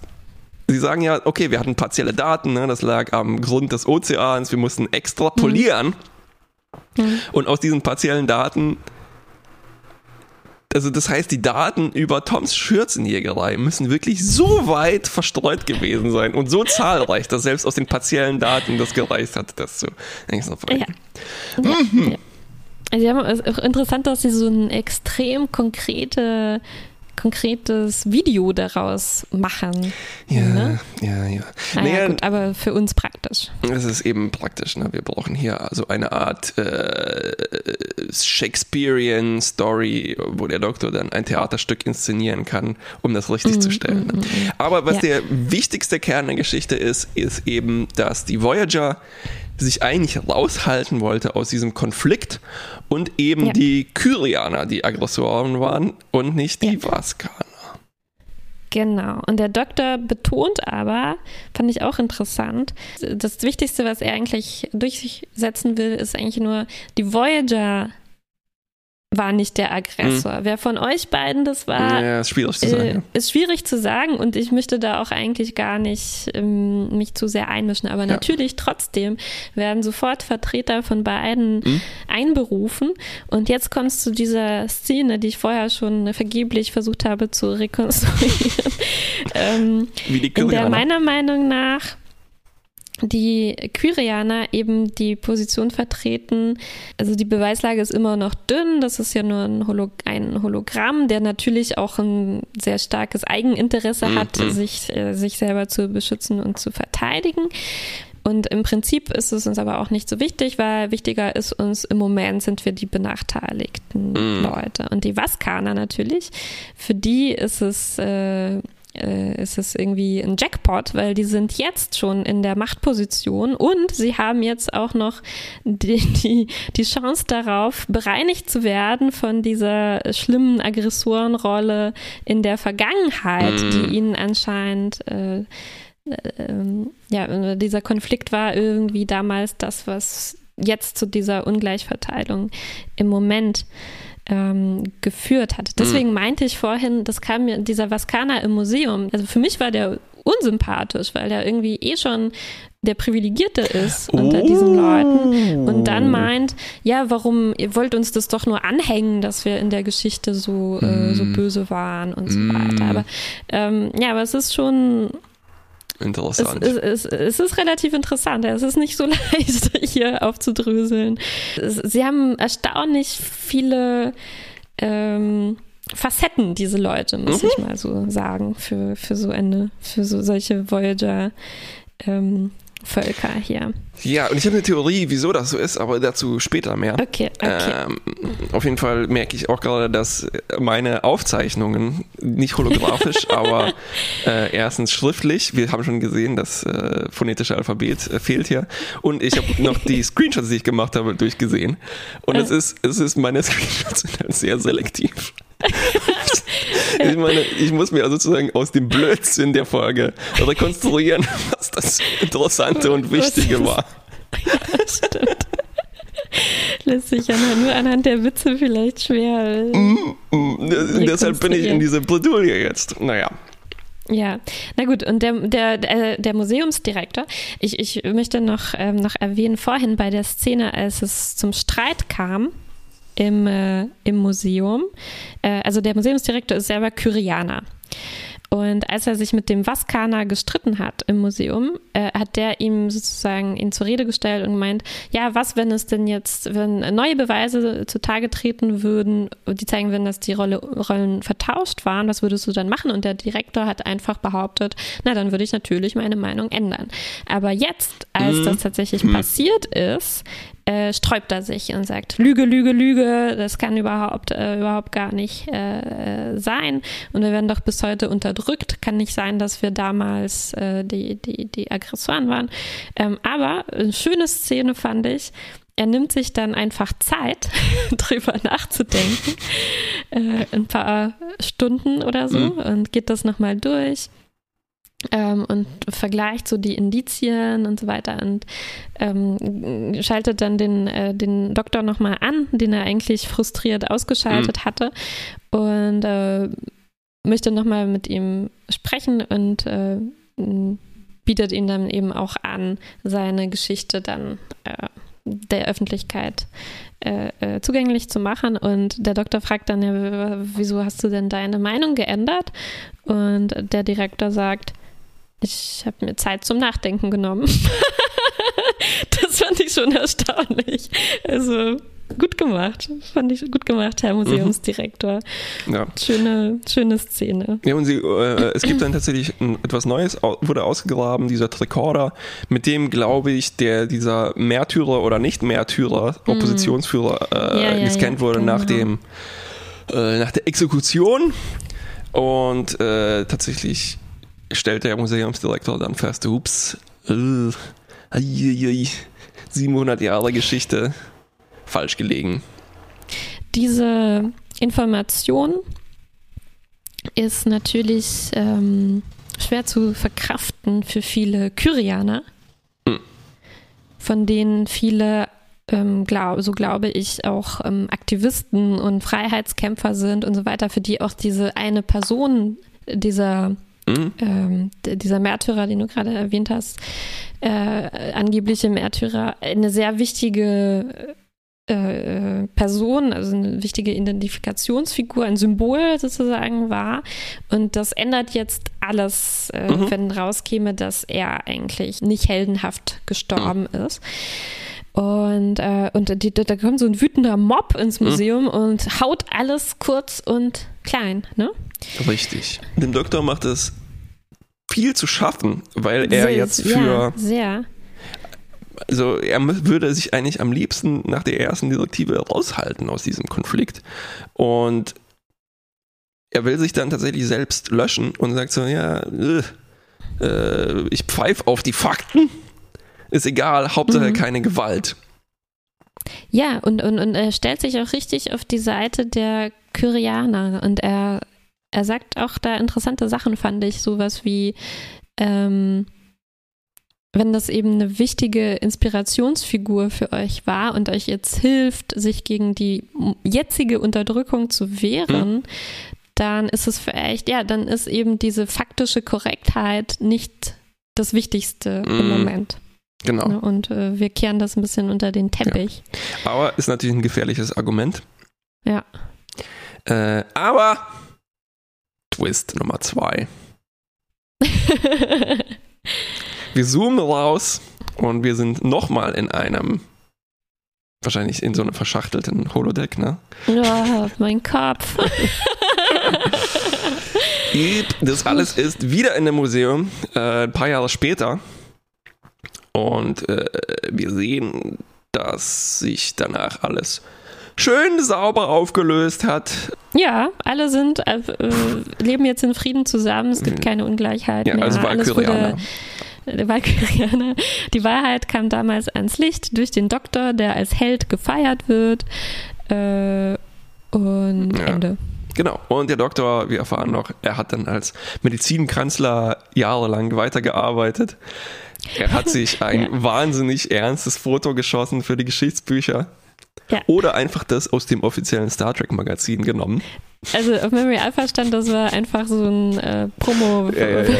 Sie sagen ja, okay, wir hatten partielle Daten, ne? das lag am Grund des Ozeans, wir mussten extrapolieren. Mhm. Und aus diesen partiellen Daten, also das heißt, die Daten über Toms Schürzenjägerei müssen wirklich so weit verstreut gewesen sein und so zahlreich, dass selbst aus den partiellen Daten das gereicht hat, das zu. Ja. Mhm. Ja. Also, haben, es ist auch interessant, dass sie so eine extrem konkrete konkretes Video daraus machen. Ja, ne? ja, ja. Naja, naja, gut, aber für uns praktisch. Es ist eben praktisch. Ne? Wir brauchen hier also eine Art äh, Shakespearean Story, wo der Doktor dann ein Theaterstück inszenieren kann, um das richtig mm, zu stellen. Ne? Mm, mm, aber was ja. der wichtigste Kern der Geschichte ist, ist eben, dass die Voyager sich eigentlich raushalten wollte aus diesem Konflikt und eben ja. die Kyrianer die Aggressoren waren und nicht die ja. Vaskaner. Genau. Und der Doktor betont aber, fand ich auch interessant, das Wichtigste, was er eigentlich durchsetzen will, ist eigentlich nur, die Voyager war nicht der Aggressor. Mhm. Wer von euch beiden das war, ja, ist, schwierig zu sagen, äh, ist schwierig zu sagen und ich möchte da auch eigentlich gar nicht ähm, mich zu sehr einmischen. Aber ja. natürlich trotzdem werden sofort Vertreter von beiden mhm. einberufen. Und jetzt kommst du zu dieser Szene, die ich vorher schon vergeblich versucht habe zu rekonstruieren. ähm, Wie die in der meiner Meinung nach die Kyrianer eben die Position vertreten. Also die Beweislage ist immer noch dünn. Das ist ja nur ein, Holo ein Hologramm, der natürlich auch ein sehr starkes Eigeninteresse hat, mhm. sich, äh, sich selber zu beschützen und zu verteidigen. Und im Prinzip ist es uns aber auch nicht so wichtig, weil wichtiger ist uns im Moment sind wir die benachteiligten mm. Leute. Und die Vaskaner natürlich, für die ist es äh, äh, ist es irgendwie ein Jackpot, weil die sind jetzt schon in der Machtposition und sie haben jetzt auch noch die, die, die Chance darauf, bereinigt zu werden von dieser schlimmen Aggressorenrolle in der Vergangenheit, mm. die ihnen anscheinend äh, ähm, ja, dieser Konflikt war irgendwie damals das, was jetzt zu dieser Ungleichverteilung im Moment ähm, geführt hat. Deswegen mhm. meinte ich vorhin, das kam mir, dieser Vaskana im Museum, also für mich war der unsympathisch, weil er irgendwie eh schon der Privilegierte ist oh. unter diesen Leuten und dann meint, ja, warum, ihr wollt uns das doch nur anhängen, dass wir in der Geschichte so, mm. äh, so mhm. böse waren und so mm. weiter. Aber ähm, ja, aber es ist schon interessant. Es, es, es, es, ist relativ interessant. Es ist nicht so leicht, hier aufzudröseln. Sie haben erstaunlich viele ähm, Facetten, diese Leute, muss mhm. ich mal so sagen, für, für so eine, für so solche Voyager. Ähm, Völker hier. Ja, und ich habe eine Theorie, wieso das so ist, aber dazu später mehr. Okay, okay. Ähm, auf jeden Fall merke ich auch gerade, dass meine Aufzeichnungen, nicht holographisch, aber äh, erstens schriftlich, wir haben schon gesehen, das äh, phonetische Alphabet äh, fehlt hier. Und ich habe noch die Screenshots, die ich gemacht habe, durchgesehen. Und es ist, es ist, meine Screenshots sind halt sehr selektiv. ich meine, ich muss mir also sozusagen aus dem Blödsinn der Folge rekonstruieren, was das Interessante und Wichtige war. Ja, stimmt. Lässt sich ja nur anhand der Witze vielleicht schwer. Mm, mm, deshalb bin ich in dieser Bredouille jetzt. Naja. Ja, na gut, und der, der, der Museumsdirektor, ich, ich möchte noch, ähm, noch erwähnen, vorhin bei der Szene, als es zum Streit kam, im, äh, im Museum. Äh, also der Museumsdirektor ist selber Kyrianer. Und als er sich mit dem Vaskana gestritten hat im Museum, äh, hat der ihm sozusagen ihn zur Rede gestellt und gemeint, ja, was, wenn es denn jetzt, wenn neue Beweise zutage treten würden, die zeigen würden, dass die Rolle, Rollen vertauscht waren, was würdest du dann machen? Und der Direktor hat einfach behauptet, na, dann würde ich natürlich meine Meinung ändern. Aber jetzt, als mhm. das tatsächlich mhm. passiert ist, äh, sträubt er sich und sagt, Lüge, Lüge, Lüge, das kann überhaupt, äh, überhaupt gar nicht äh, sein. Und wir werden doch bis heute unterdrückt. Kann nicht sein, dass wir damals äh, die, die, die Aggressoren waren. Ähm, aber eine schöne Szene fand ich. Er nimmt sich dann einfach Zeit, drüber nachzudenken, äh, ein paar Stunden oder so, mhm. und geht das nochmal durch ähm, und vergleicht so die Indizien und so weiter und ähm, schaltet dann den, äh, den Doktor nochmal an, den er eigentlich frustriert ausgeschaltet mhm. hatte und äh, möchte nochmal mit ihm sprechen und äh, bietet ihm dann eben auch an, seine Geschichte dann äh, der Öffentlichkeit äh, äh, zugänglich zu machen. Und der Doktor fragt dann, ja, wieso hast du denn deine Meinung geändert? Und der Direktor sagt, ich habe mir Zeit zum Nachdenken genommen. das fand ich schon erstaunlich. Also gut gemacht. Fand ich gut gemacht, Herr Museumsdirektor. Ja. Schöne, schöne Szene. Ja, und sie, äh, es gibt dann tatsächlich ein, etwas Neues, wurde ausgegraben, dieser Tricorder, mit dem, glaube ich, der dieser Märtyrer oder Nicht-Märtyrer, hm. Oppositionsführer, äh, ja, ja, gescannt wurde genau. nach dem äh, nach der Exekution. Und äh, tatsächlich stellt der Museumsdirektor dann fest, ups, äh, 700 Jahre Geschichte falsch gelegen. Diese Information ist natürlich ähm, schwer zu verkraften für viele Kyrianer, hm. von denen viele, ähm, glaub, so glaube ich, auch ähm, Aktivisten und Freiheitskämpfer sind und so weiter, für die auch diese eine Person dieser Mhm. Ähm, dieser Märtyrer, den du gerade erwähnt hast, äh, angebliche Märtyrer, eine sehr wichtige äh, Person, also eine wichtige Identifikationsfigur, ein Symbol sozusagen war. Und das ändert jetzt alles, äh, mhm. wenn rauskäme, dass er eigentlich nicht heldenhaft gestorben mhm. ist. Und, äh, und die, da kommt so ein wütender Mob ins mhm. Museum mhm. und haut alles kurz und klein, ne? Richtig. Dem Doktor macht es viel zu schaffen, weil er sehr, jetzt für ja, sehr also er würde sich eigentlich am liebsten nach der ersten Direktive raushalten aus diesem Konflikt. Und er will sich dann tatsächlich selbst löschen und sagt so, ja, äh, ich pfeife auf die Fakten, ist egal, Hauptsache mhm. keine Gewalt. Ja, und, und, und er stellt sich auch richtig auf die Seite der Kyrianer und er, er sagt auch da interessante Sachen, fand ich, sowas wie, ähm, wenn das eben eine wichtige Inspirationsfigur für euch war und euch jetzt hilft, sich gegen die jetzige Unterdrückung zu wehren, mhm. dann ist es vielleicht, ja, dann ist eben diese faktische Korrektheit nicht das Wichtigste mhm. im Moment. Genau. Und äh, wir kehren das ein bisschen unter den Teppich. Ja. Aber ist natürlich ein gefährliches Argument. Ja. Äh, aber Twist Nummer zwei. Wir zoomen raus und wir sind nochmal in einem, wahrscheinlich in so einem verschachtelten Holodeck, ne? Ja, mein Kopf. das alles ist wieder in dem Museum, äh, ein paar Jahre später. Und äh, wir sehen, dass sich danach alles schön sauber aufgelöst hat. Ja, alle sind äh, leben jetzt in Frieden zusammen. Es gibt mhm. keine Ungleichheit ja, mehr. Also Alles wurde Valkyrianer. Die Wahrheit kam damals ans Licht durch den Doktor, der als Held gefeiert wird. Äh, und ja. Ende. Genau. Und der Doktor, wir erfahren noch, er hat dann als Medizinkanzler jahrelang weitergearbeitet. Er hat sich ein ja. wahnsinnig ernstes Foto geschossen für die Geschichtsbücher. Ja. Oder einfach das aus dem offiziellen Star Trek Magazin genommen. Also auf Memory Alpha stand, das war einfach so ein äh, Promo. Ja, ja, ja.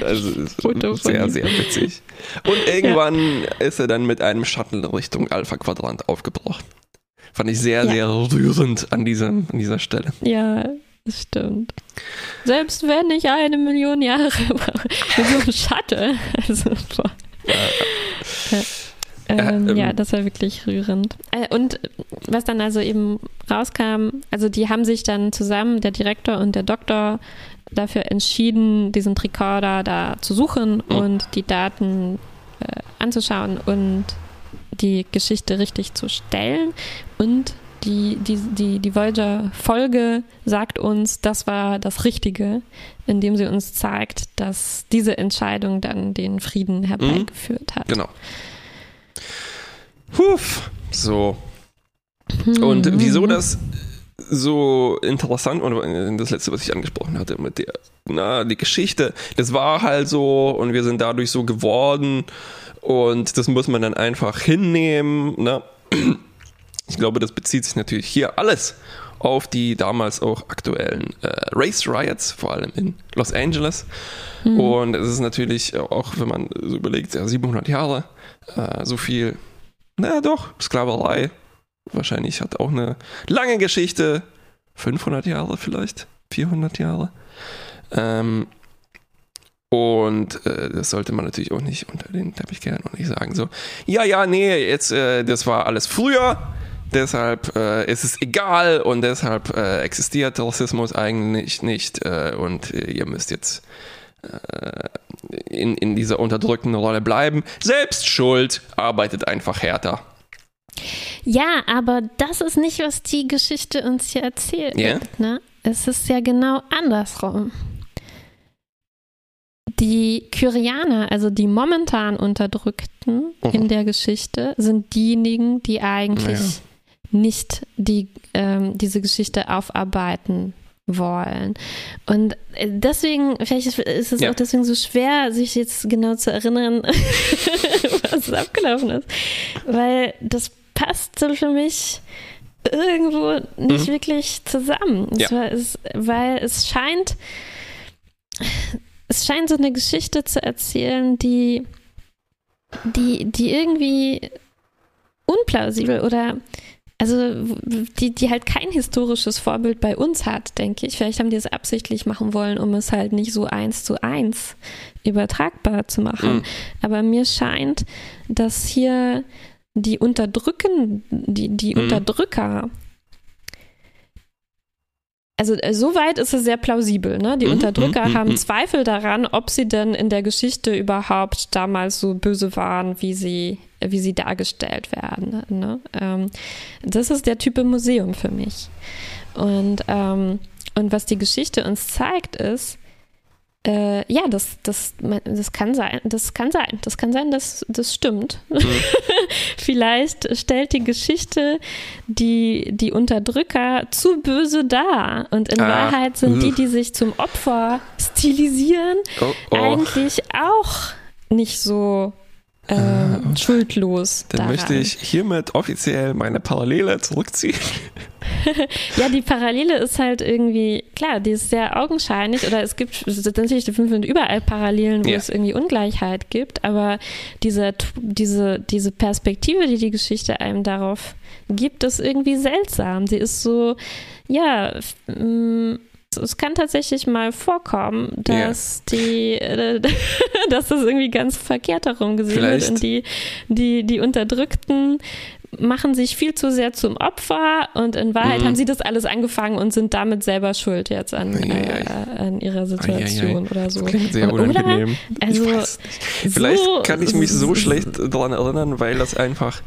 Also Foto sehr, sehr witzig. Und irgendwann ist er dann mit einem Shuttle Richtung Alpha Quadrant aufgebrochen. Fand ich sehr, sehr rührend an, diesem, an dieser Stelle. Ja, das stimmt. Selbst wenn ich eine Million Jahre brauche, mit so einem Shuttle. Also, boah. Ja. Ähm, ähm, ja, das war wirklich rührend. Äh, und was dann also eben rauskam, also die haben sich dann zusammen, der Direktor und der Doktor, dafür entschieden, diesen Tricorder da zu suchen mhm. und die Daten äh, anzuschauen und die Geschichte richtig zu stellen. Und die, die, die, die Voyager-Folge sagt uns, das war das Richtige, indem sie uns zeigt, dass diese Entscheidung dann den Frieden herbeigeführt hat. Genau. Huff. So. Und wieso das so interessant und das letzte, was ich angesprochen hatte mit der, na, die Geschichte, das war halt so und wir sind dadurch so geworden und das muss man dann einfach hinnehmen. Ne? Ich glaube, das bezieht sich natürlich hier alles auf die damals auch aktuellen äh, Race Riots, vor allem in Los Angeles. Mhm. Und es ist natürlich auch, wenn man so überlegt, ja, 700 Jahre, äh, so viel naja, doch, Sklaverei. Wahrscheinlich hat auch eine lange Geschichte. 500 Jahre vielleicht, 400 Jahre. Ähm, und äh, das sollte man natürlich auch nicht unter den Teppich kehren und nicht sagen so, ja, ja, nee, jetzt, äh, das war alles früher, deshalb äh, ist es egal und deshalb äh, existiert Rassismus eigentlich nicht äh, und äh, ihr müsst jetzt in, in dieser unterdrückenden Rolle bleiben. Selbst schuld, arbeitet einfach härter. Ja, aber das ist nicht, was die Geschichte uns hier erzählt. Yeah. Ne? Es ist ja genau andersrum. Die Kyrianer, also die momentan Unterdrückten oh. in der Geschichte, sind diejenigen, die eigentlich ja. nicht die, ähm, diese Geschichte aufarbeiten wollen. Und äh, deswegen, vielleicht ist es ja. auch deswegen so schwer, sich jetzt genau zu erinnern, was abgelaufen ist. Weil das passt so für mich irgendwo nicht mhm. wirklich zusammen. Ja. War, es, weil es scheint, es scheint so eine Geschichte zu erzählen, die, die, die irgendwie unplausibel oder also die, die halt kein historisches Vorbild bei uns hat, denke ich. Vielleicht haben die es absichtlich machen wollen, um es halt nicht so eins zu eins übertragbar zu machen. Mhm. Aber mir scheint, dass hier die Unterdrücken, die, die mhm. Unterdrücker also äh, soweit ist es sehr plausibel. Ne? Die mhm, Unterdrücker mhm, haben mhm. Zweifel daran, ob sie denn in der Geschichte überhaupt damals so böse waren, wie sie, wie sie dargestellt werden. Ne? Ähm, das ist der Typ im Museum für mich. Und, ähm, und was die Geschichte uns zeigt, ist, äh, ja, das, das, das kann sein, das kann sein, das kann sein, dass das stimmt. Mhm. Vielleicht stellt die Geschichte die, die Unterdrücker zu böse dar. Und in ah, Wahrheit sind die, die sich zum Opfer stilisieren, oh, oh. eigentlich auch nicht so ähm, äh, schuldlos. Dann daran. möchte ich hiermit offiziell meine Parallele zurückziehen. ja, die Parallele ist halt irgendwie, klar, die ist sehr augenscheinlich oder es gibt natürlich sind überall Parallelen, wo ja. es irgendwie Ungleichheit gibt, aber diese, diese, diese Perspektive, die die Geschichte einem darauf gibt, ist irgendwie seltsam. Sie ist so, ja, mm, es kann tatsächlich mal vorkommen, dass yeah. die, äh, dass das irgendwie ganz verkehrt darum gesehen Vielleicht. wird und die, die, die Unterdrückten machen sich viel zu sehr zum Opfer und in Wahrheit mhm. haben sie das alles angefangen und sind damit selber schuld jetzt an, äh, an ihrer Situation oder so. Das klingt sehr unangenehm. Oder? Also, Vielleicht so, kann ich mich so schlecht daran erinnern, weil das einfach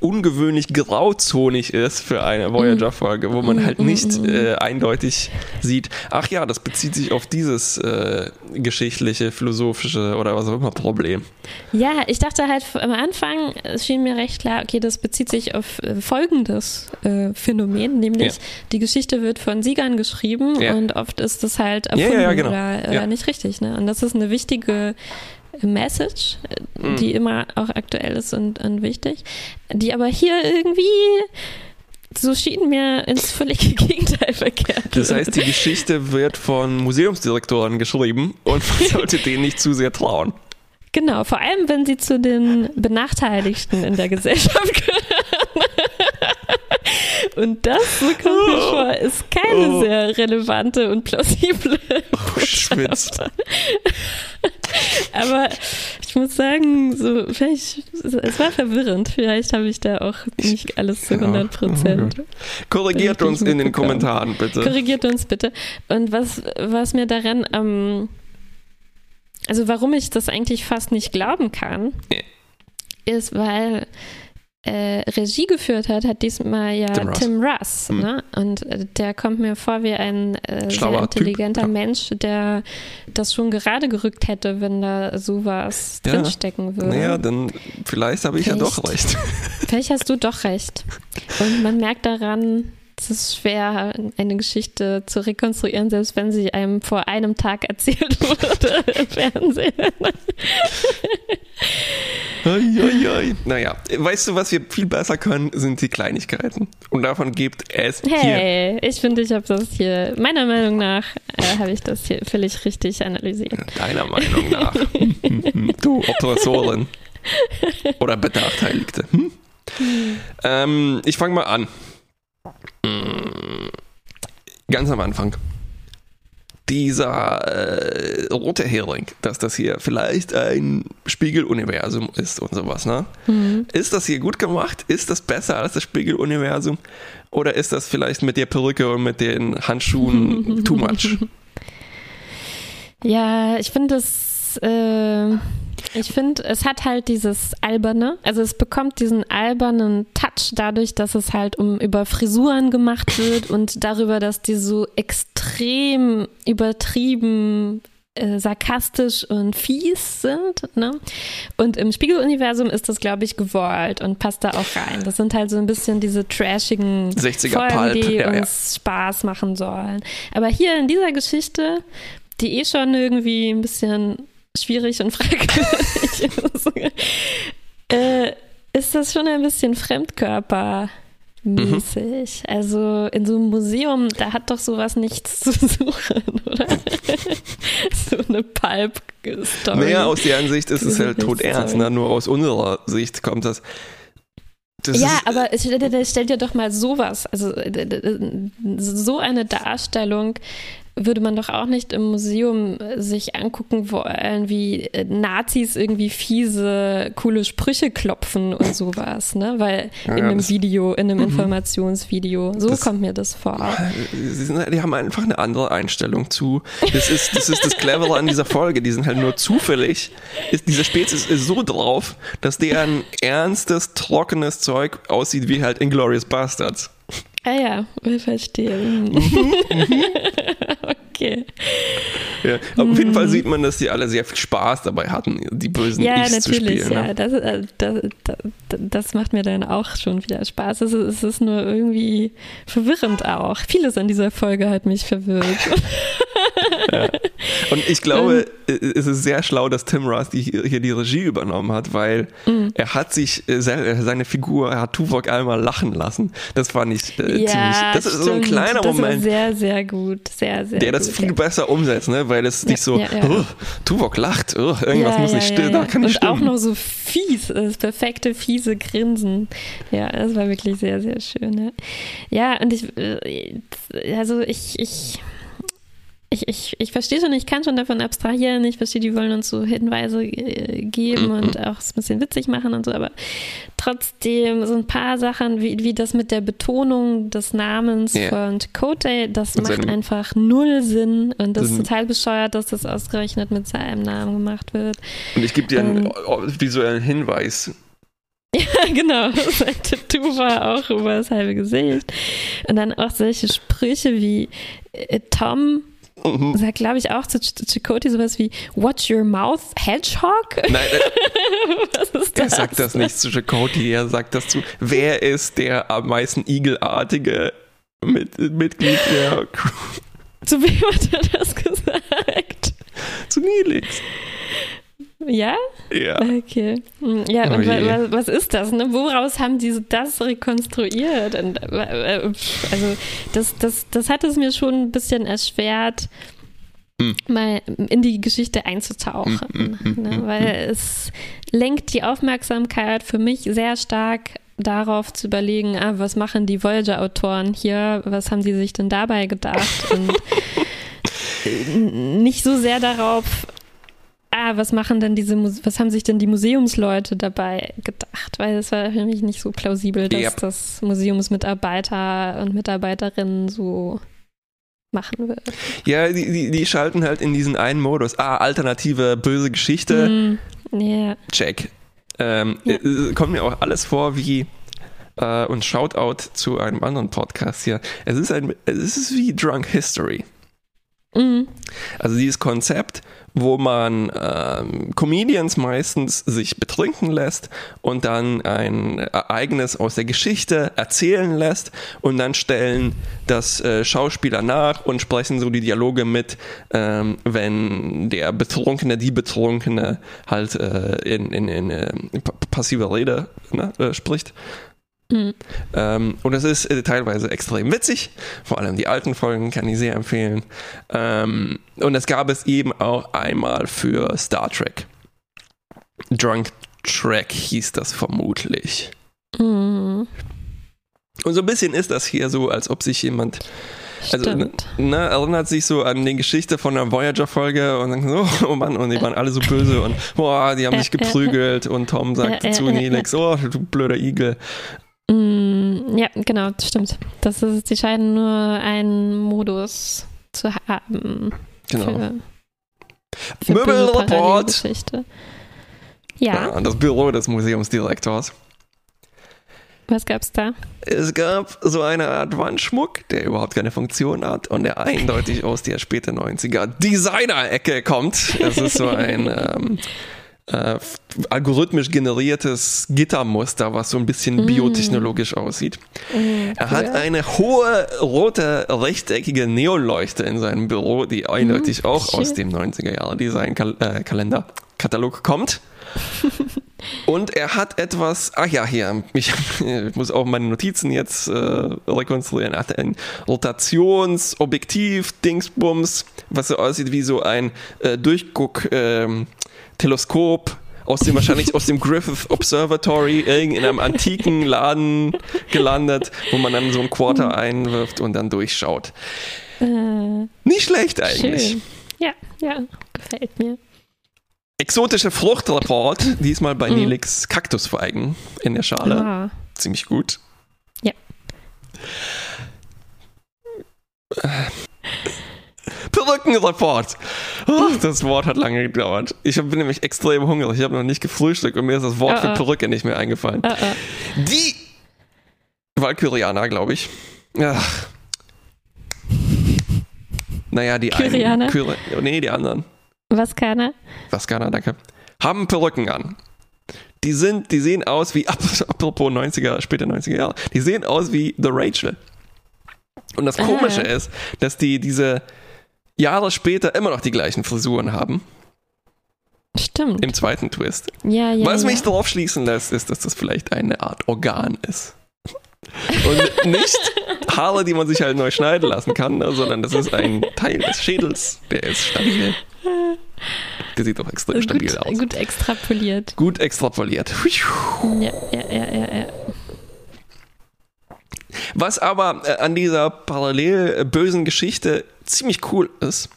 ungewöhnlich grauzonig ist für eine Voyager-Folge, wo man mm, halt mm, nicht mm, äh, eindeutig sieht, ach ja, das bezieht sich auf dieses äh, geschichtliche, philosophische oder was auch immer Problem. Ja, ich dachte halt am Anfang, es schien mir recht klar, okay, das bezieht sich auf äh, folgendes äh, Phänomen, nämlich ja. die Geschichte wird von Siegern geschrieben ja. und oft ist das halt erfunden ja, genau. oder, oder nicht richtig. Ne? Und das ist eine wichtige Message, mhm. die immer auch aktuell ist und, und wichtig, die aber hier irgendwie so schien mir ins völlige Gegenteil verkehrt. Das heißt, die Geschichte wird von Museumsdirektoren geschrieben und man sollte denen nicht zu sehr trauen. Genau, vor allem wenn sie zu den Benachteiligten in der Gesellschaft gehören. Und das, so kommt mir oh. vor, ist keine oh. sehr relevante und plausible oh, Schwitz. Aber ich muss sagen, so, vielleicht, es war verwirrend. Vielleicht habe ich da auch nicht alles zu 100 Prozent. Ja, Korrigiert uns in den Kommentaren, bitte. Korrigiert uns bitte. Und was, was mir daran am, ähm, also warum ich das eigentlich fast nicht glauben kann, ist, weil äh, Regie geführt hat, hat diesmal ja Tim Russ. Tim Russ mhm. ne? Und äh, der kommt mir vor wie ein äh, sehr intelligenter typ. Mensch, der das schon gerade gerückt hätte, wenn da sowas ja. drinstecken würde. Naja, dann vielleicht habe ich vielleicht, ja doch recht. Vielleicht hast du doch recht. Und man merkt daran, es ist schwer, eine Geschichte zu rekonstruieren, selbst wenn sie einem vor einem Tag erzählt wurde im Fernsehen. Oi, Naja, weißt du, was wir viel besser können, sind die Kleinigkeiten. Und davon gibt es hey, hier. ich finde, ich habe das hier, meiner Meinung nach, äh, habe ich das hier völlig richtig analysiert. Deiner Meinung nach. du Oppressorin. Oder Benachteiligte. Hm? Ähm, ich fange mal an. Ganz am Anfang dieser äh, rote Hering, dass das hier vielleicht ein Spiegeluniversum ist und sowas, ne? Mhm. Ist das hier gut gemacht? Ist das besser als das Spiegeluniversum? Oder ist das vielleicht mit der Perücke und mit den Handschuhen too much? Ja, ich finde das. Äh ich finde, es hat halt dieses alberne, also es bekommt diesen albernen Touch dadurch, dass es halt um über Frisuren gemacht wird und darüber, dass die so extrem übertrieben äh, sarkastisch und fies sind. Ne? Und im Spiegeluniversum ist das, glaube ich, gewollt und passt da auch rein. Das sind halt so ein bisschen diese trashigen 60er Folgen, die ja, uns ja. Spaß machen sollen. Aber hier in dieser Geschichte, die eh schon irgendwie ein bisschen schwierig und fragwürdig äh, ist das schon ein bisschen Fremdkörper. Mäßig. Mhm. Also in so einem Museum, da hat doch sowas nichts zu suchen, oder? so eine Pulp-Story. Naja, aus deren Sicht ist es halt tot ernst. Ne? Nur aus unserer Sicht kommt das Das ja, aber stell dir doch mal sowas, also so eine Darstellung würde man doch auch nicht im Museum äh, sich angucken wollen, wie äh, Nazis irgendwie fiese, coole Sprüche klopfen und sowas, ne? Weil ja, in einem Video, in einem mhm. Informationsvideo, so kommt mir das vor. Sind, die haben einfach eine andere Einstellung zu. Das ist das, ist das Clevere an dieser Folge. Die sind halt nur zufällig. Ist, diese Spezies ist so drauf, dass deren ernstes, trockenes Zeug aussieht wie halt Inglorious Bastards. Ah ja, wir verstehen. Mhm, mhm. Ja, auf jeden Fall sieht man, dass die alle sehr viel Spaß dabei hatten, die bösen ja, Ichs zu spielen. Ja, ne? das, äh, das, das, das, macht mir dann auch schon wieder Spaß. Es ist, es ist nur irgendwie verwirrend auch. Vieles an dieser Folge hat mich verwirrt. ja. Und ich glaube, ähm. es ist sehr schlau, dass Tim Ross die, hier die Regie übernommen hat, weil mhm. er hat sich äh, seine Figur, er hat Tuvok einmal lachen lassen. Das fand ich äh, ja, ziemlich. Das ist so ein kleiner das Moment. sehr, sehr gut. Sehr, sehr Der das gut, viel ja. besser umsetzt, ne? weil es nicht so, oh, Tuvok lacht, oh, irgendwas muss nicht stimmen, da kann nicht Und auch noch so fies, das perfekte, fiese Grinsen. Ja, das war wirklich sehr, sehr schön. Ja, und ich, äh, also ich, ich ich, ich, ich verstehe schon, ich kann schon davon abstrahieren, ich verstehe, die wollen uns so Hinweise äh, geben mhm. und auch es ein bisschen witzig machen und so, aber trotzdem so ein paar Sachen, wie, wie das mit der Betonung des Namens yeah. von Chakotay, das und macht einfach null Sinn und das ist total bescheuert, dass das ausgerechnet mit seinem Namen gemacht wird. Und ich gebe dir einen ähm, visuellen Hinweis. Ja, genau. Sein Tattoo war auch über das halbe Gesicht. Und dann auch solche Sprüche wie äh, Tom Mhm. Sagt, glaube ich, auch zu Ch Chakoti sowas wie Watch your mouth, Hedgehog? Nein, Was ist das? Er sagt das nicht zu Chakoti, er sagt das zu, wer ist der am meisten igelartige mit, Mitglied der Crew? Zu wem hat er das gesagt? Zu Nilix. Ja? Ja. Okay. Hm, ja, oh und was, was, ist das? Ne? Woraus haben die das rekonstruiert? Und, äh, also, das, das, das hat es mir schon ein bisschen erschwert, hm. mal in die Geschichte einzutauchen. Hm, hm, hm, ne? Weil es lenkt die Aufmerksamkeit für mich sehr stark darauf zu überlegen, ah, was machen die Voyager-Autoren hier, was haben die sich denn dabei gedacht? Und nicht so sehr darauf, was machen denn diese, was haben sich denn die Museumsleute dabei gedacht? Weil es war für mich nicht so plausibel, dass yep. das Museumsmitarbeiter und Mitarbeiterinnen so machen wird. Ja, die, die, die, schalten halt in diesen einen Modus. Ah, alternative böse Geschichte. Mm, yeah. Check. Ähm, ja. Äh, kommt mir auch alles vor wie äh, und Shoutout zu einem anderen Podcast hier. Es ist ein, es ist wie Drunk History. Mhm. Also dieses Konzept, wo man ähm, Comedians meistens sich betrinken lässt und dann ein Ereignis aus der Geschichte erzählen lässt und dann stellen das äh, Schauspieler nach und sprechen so die Dialoge mit, ähm, wenn der Betrunkene, die Betrunkene halt äh, in, in, in äh, passiver Rede ne, äh, spricht. Mhm. Ähm, und es ist äh, teilweise extrem witzig. Vor allem die alten Folgen kann ich sehr empfehlen. Ähm, und es gab es eben auch einmal für Star Trek. Drunk Trek hieß das vermutlich. Mhm. Und so ein bisschen ist das hier so, als ob sich jemand also ne, erinnert sich so an die Geschichte von der Voyager-Folge und dann so, oh Mann, und die waren alle so böse und boah, die haben sich geprügelt und Tom sagt zu Nelix, oh, du blöder Igel. Mm, ja, genau, das stimmt. Das ist, die scheinen nur einen Modus zu haben. Genau. Für, für Möbelreport. Ja. ja. Das Büro des Museumsdirektors. Was gab's da? Es gab so eine Art Wandschmuck, der überhaupt keine Funktion hat und der eindeutig aus der späten 90er Designer-Ecke kommt. Es ist so ein ähm, äh, algorithmisch generiertes Gittermuster, was so ein bisschen mm. biotechnologisch aussieht. Mm, er hat eine hohe rote rechteckige Neonleuchte in seinem Büro, die eindeutig mm, auch shit. aus dem 90er Jahre Design-Kalender Katalog kommt. Und er hat etwas, ach ja, hier, ich, ich muss auch meine Notizen jetzt äh, rekonstruieren. Er hat ein Rotationsobjektiv, Dingsbums, was so aussieht wie so ein äh, Durchguck, ähm, Teleskop aus dem wahrscheinlich aus dem Griffith Observatory in einem antiken Laden gelandet, wo man dann so ein Quarter mhm. einwirft und dann durchschaut. Äh, Nicht schlecht eigentlich. Schön. Ja, ja, gefällt mir. Exotische Fruchtreport, diesmal bei mm. Nilix Kaktusfeigen in der Schale. Ah. Ziemlich gut. Ja. Perückenreport. Oh, das Wort hat lange gedauert. Ich bin nämlich extrem hungrig. Ich habe noch nicht gefrühstückt und mir ist das Wort uh -uh. für Perücke nicht mehr eingefallen. Uh Die Valkyrianer, glaube ich. Ach. Naja, die Kyrianer? einen. Kyri nee, die anderen. Vaskaner? Vaskaner, danke. Haben Perücken an. Die sind, die sehen aus wie, apropos 90er, später 90er Jahre, die sehen aus wie The Rachel. Und das Komische ah. ist, dass die diese Jahre später immer noch die gleichen Frisuren haben. Stimmt. Im zweiten Twist. Ja, ja. Was ja. mich darauf schließen lässt, ist, dass das vielleicht eine Art Organ ist. Und nicht Haare, die man sich halt neu schneiden lassen kann, ne, sondern das ist ein Teil des Schädels, der ist stabil. Der sieht doch extrem gut, stabil aus. Gut extrapoliert. Gut extrapoliert. Ja, ja, ja, ja. ja. Was aber äh, an dieser parallel äh, bösen Geschichte ziemlich cool ist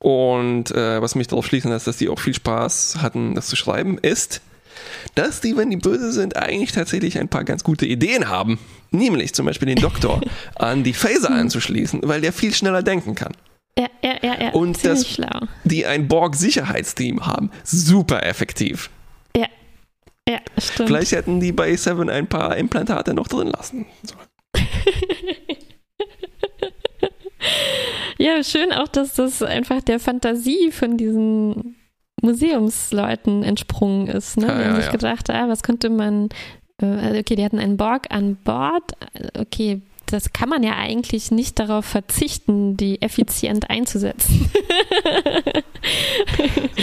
und äh, was mich darauf schließen lässt, dass die auch viel Spaß hatten, das zu schreiben, ist, dass die, wenn die böse sind, eigentlich tatsächlich ein paar ganz gute Ideen haben. Nämlich zum Beispiel den Doktor an die Phaser anzuschließen, weil der viel schneller denken kann. Ja, ja, ja, ja. Und dass schlau. die ein Borg-Sicherheitsteam haben. Super effektiv. Ja. Stimmt. Vielleicht hätten die bei Seven ein paar Implantate noch drin lassen. So. ja, schön auch, dass das einfach der Fantasie von diesen Museumsleuten entsprungen ist. Ne? Ja, die haben ja, sich ja. gedacht, ah, was könnte man, äh, okay, die hatten einen Borg an Bord, okay, das kann man ja eigentlich nicht darauf verzichten, die effizient einzusetzen.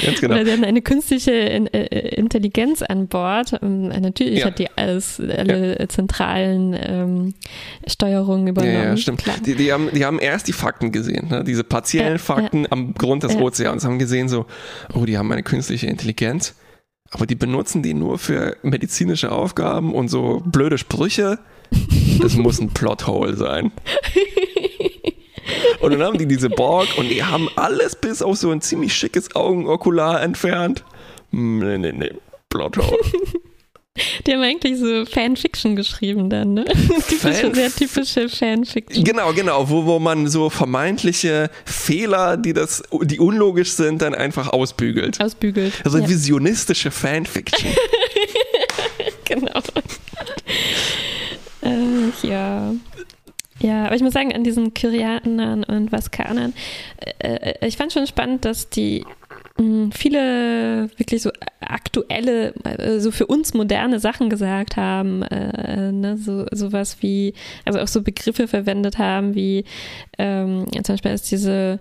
Ganz genau. Oder sie haben eine künstliche äh, Intelligenz an Bord. Ähm, natürlich ja. hat die alles, alle ja. zentralen ähm, Steuerungen übernommen. Ja, ja stimmt. Die, die, haben, die haben erst die Fakten gesehen, ne? diese partiellen Fakten am Grund des Ozeans, haben gesehen so, oh, die haben eine künstliche Intelligenz. Aber die benutzen die nur für medizinische Aufgaben und so blöde Sprüche das muss ein Plothole sein. Und dann haben die diese Borg und die haben alles bis auf so ein ziemlich schickes Augenokular entfernt. Nee, nee, nee. Plothole. Die haben eigentlich so Fanfiction geschrieben dann, ne? Typische, sehr typische Fanfiction. Genau, genau, wo, wo man so vermeintliche Fehler, die das, die unlogisch sind, dann einfach ausbügelt. Ausbügelt. Also ja. visionistische Fanfiction. genau. Äh, ja. Ja, aber ich muss sagen, an diesen Kyrianern und Vaskanern, äh, äh, ich fand schon spannend, dass die mh, hm, viele wirklich so aktuelle, äh, so für uns moderne Sachen gesagt haben, äh, ne, so sowas wie, also auch so Begriffe verwendet haben, wie ähm, zum Beispiel als diese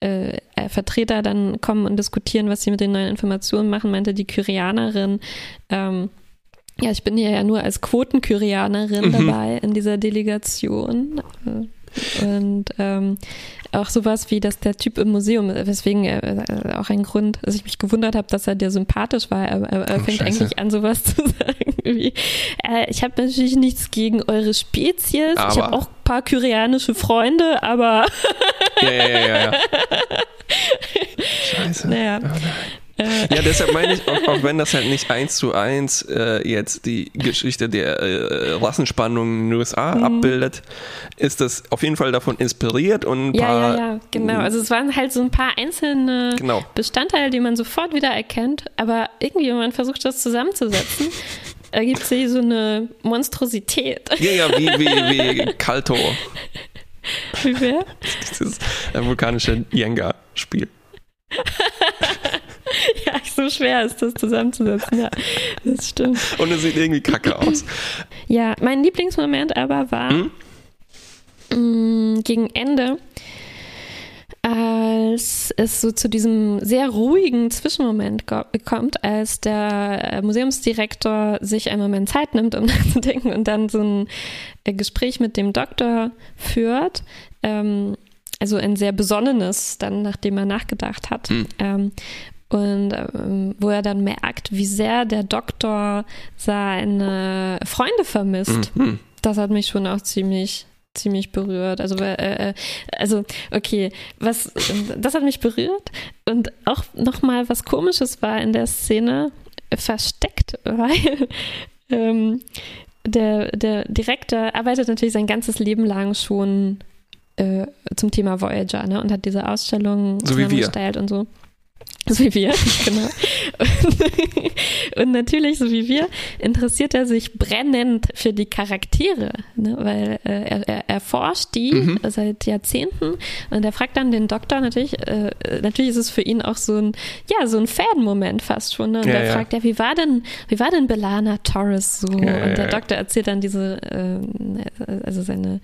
äh, Vertreter dann kommen und diskutieren, was sie mit den neuen Informationen machen, meinte die Kyrianerin, ähm, ja, ich bin hier ja nur als Quotenkyrianerin mhm. dabei in dieser Delegation. Und ähm, auch sowas wie, dass der Typ im Museum, weswegen äh, auch ein Grund, dass ich mich gewundert habe, dass er dir sympathisch war. Er, er oh, fängt Scheiße. eigentlich an, sowas zu sagen wie, äh, ich habe natürlich nichts gegen eure Spezies. Aber. Ich habe auch ein paar kyrianische Freunde, aber. ja, ja, ja, ja. Scheiße. Naja. Oh. Ja, deshalb meine ich, auch, auch, wenn das halt nicht eins zu eins äh, jetzt die Geschichte der äh, Rassenspannung in den USA mhm. abbildet, ist das auf jeden Fall davon inspiriert und ein ja, paar. Ja, ja, genau. Also es waren halt so ein paar einzelne genau. Bestandteile, die man sofort wieder erkennt, aber irgendwie, wenn man versucht, das zusammenzusetzen, ergibt sich so eine Monstrosität. Ja, ja, wie, wie, wie Kalto. Wie wer? Dieses vulkanische Jenga-Spiel. ja, so schwer ist das zusammenzusetzen. Ja, das stimmt. Und es sieht irgendwie kacke aus. Ja, mein Lieblingsmoment aber war hm? mm, gegen Ende, als es so zu diesem sehr ruhigen Zwischenmoment kommt, als der Museumsdirektor sich einen Moment Zeit nimmt, um nachzudenken und dann so ein äh, Gespräch mit dem Doktor führt. Ähm, also ein sehr besonnenes, dann nachdem er nachgedacht hat. Hm. Ähm, und ähm, wo er dann merkt, wie sehr der Doktor seine Freunde vermisst. Mhm. Das hat mich schon auch ziemlich ziemlich berührt. Also, äh, äh, also okay, was das hat mich berührt und auch nochmal was Komisches war in der Szene versteckt, weil ähm, der, der Direktor arbeitet natürlich sein ganzes Leben lang schon äh, zum Thema Voyager ne, und hat diese Ausstellung so zusammengestellt und so. So wie wir, genau. Und, und, natürlich, so wie wir, interessiert er sich brennend für die Charaktere, ne? weil äh, er, er, er, forscht die mhm. seit Jahrzehnten und er fragt dann den Doktor natürlich, äh, natürlich ist es für ihn auch so ein, ja, so ein Fan-Moment fast schon. Ne? Und ja, er ja. fragt ja, wie war denn, wie war denn Belana Torres so? Ja, und der Doktor erzählt dann diese, äh, also seine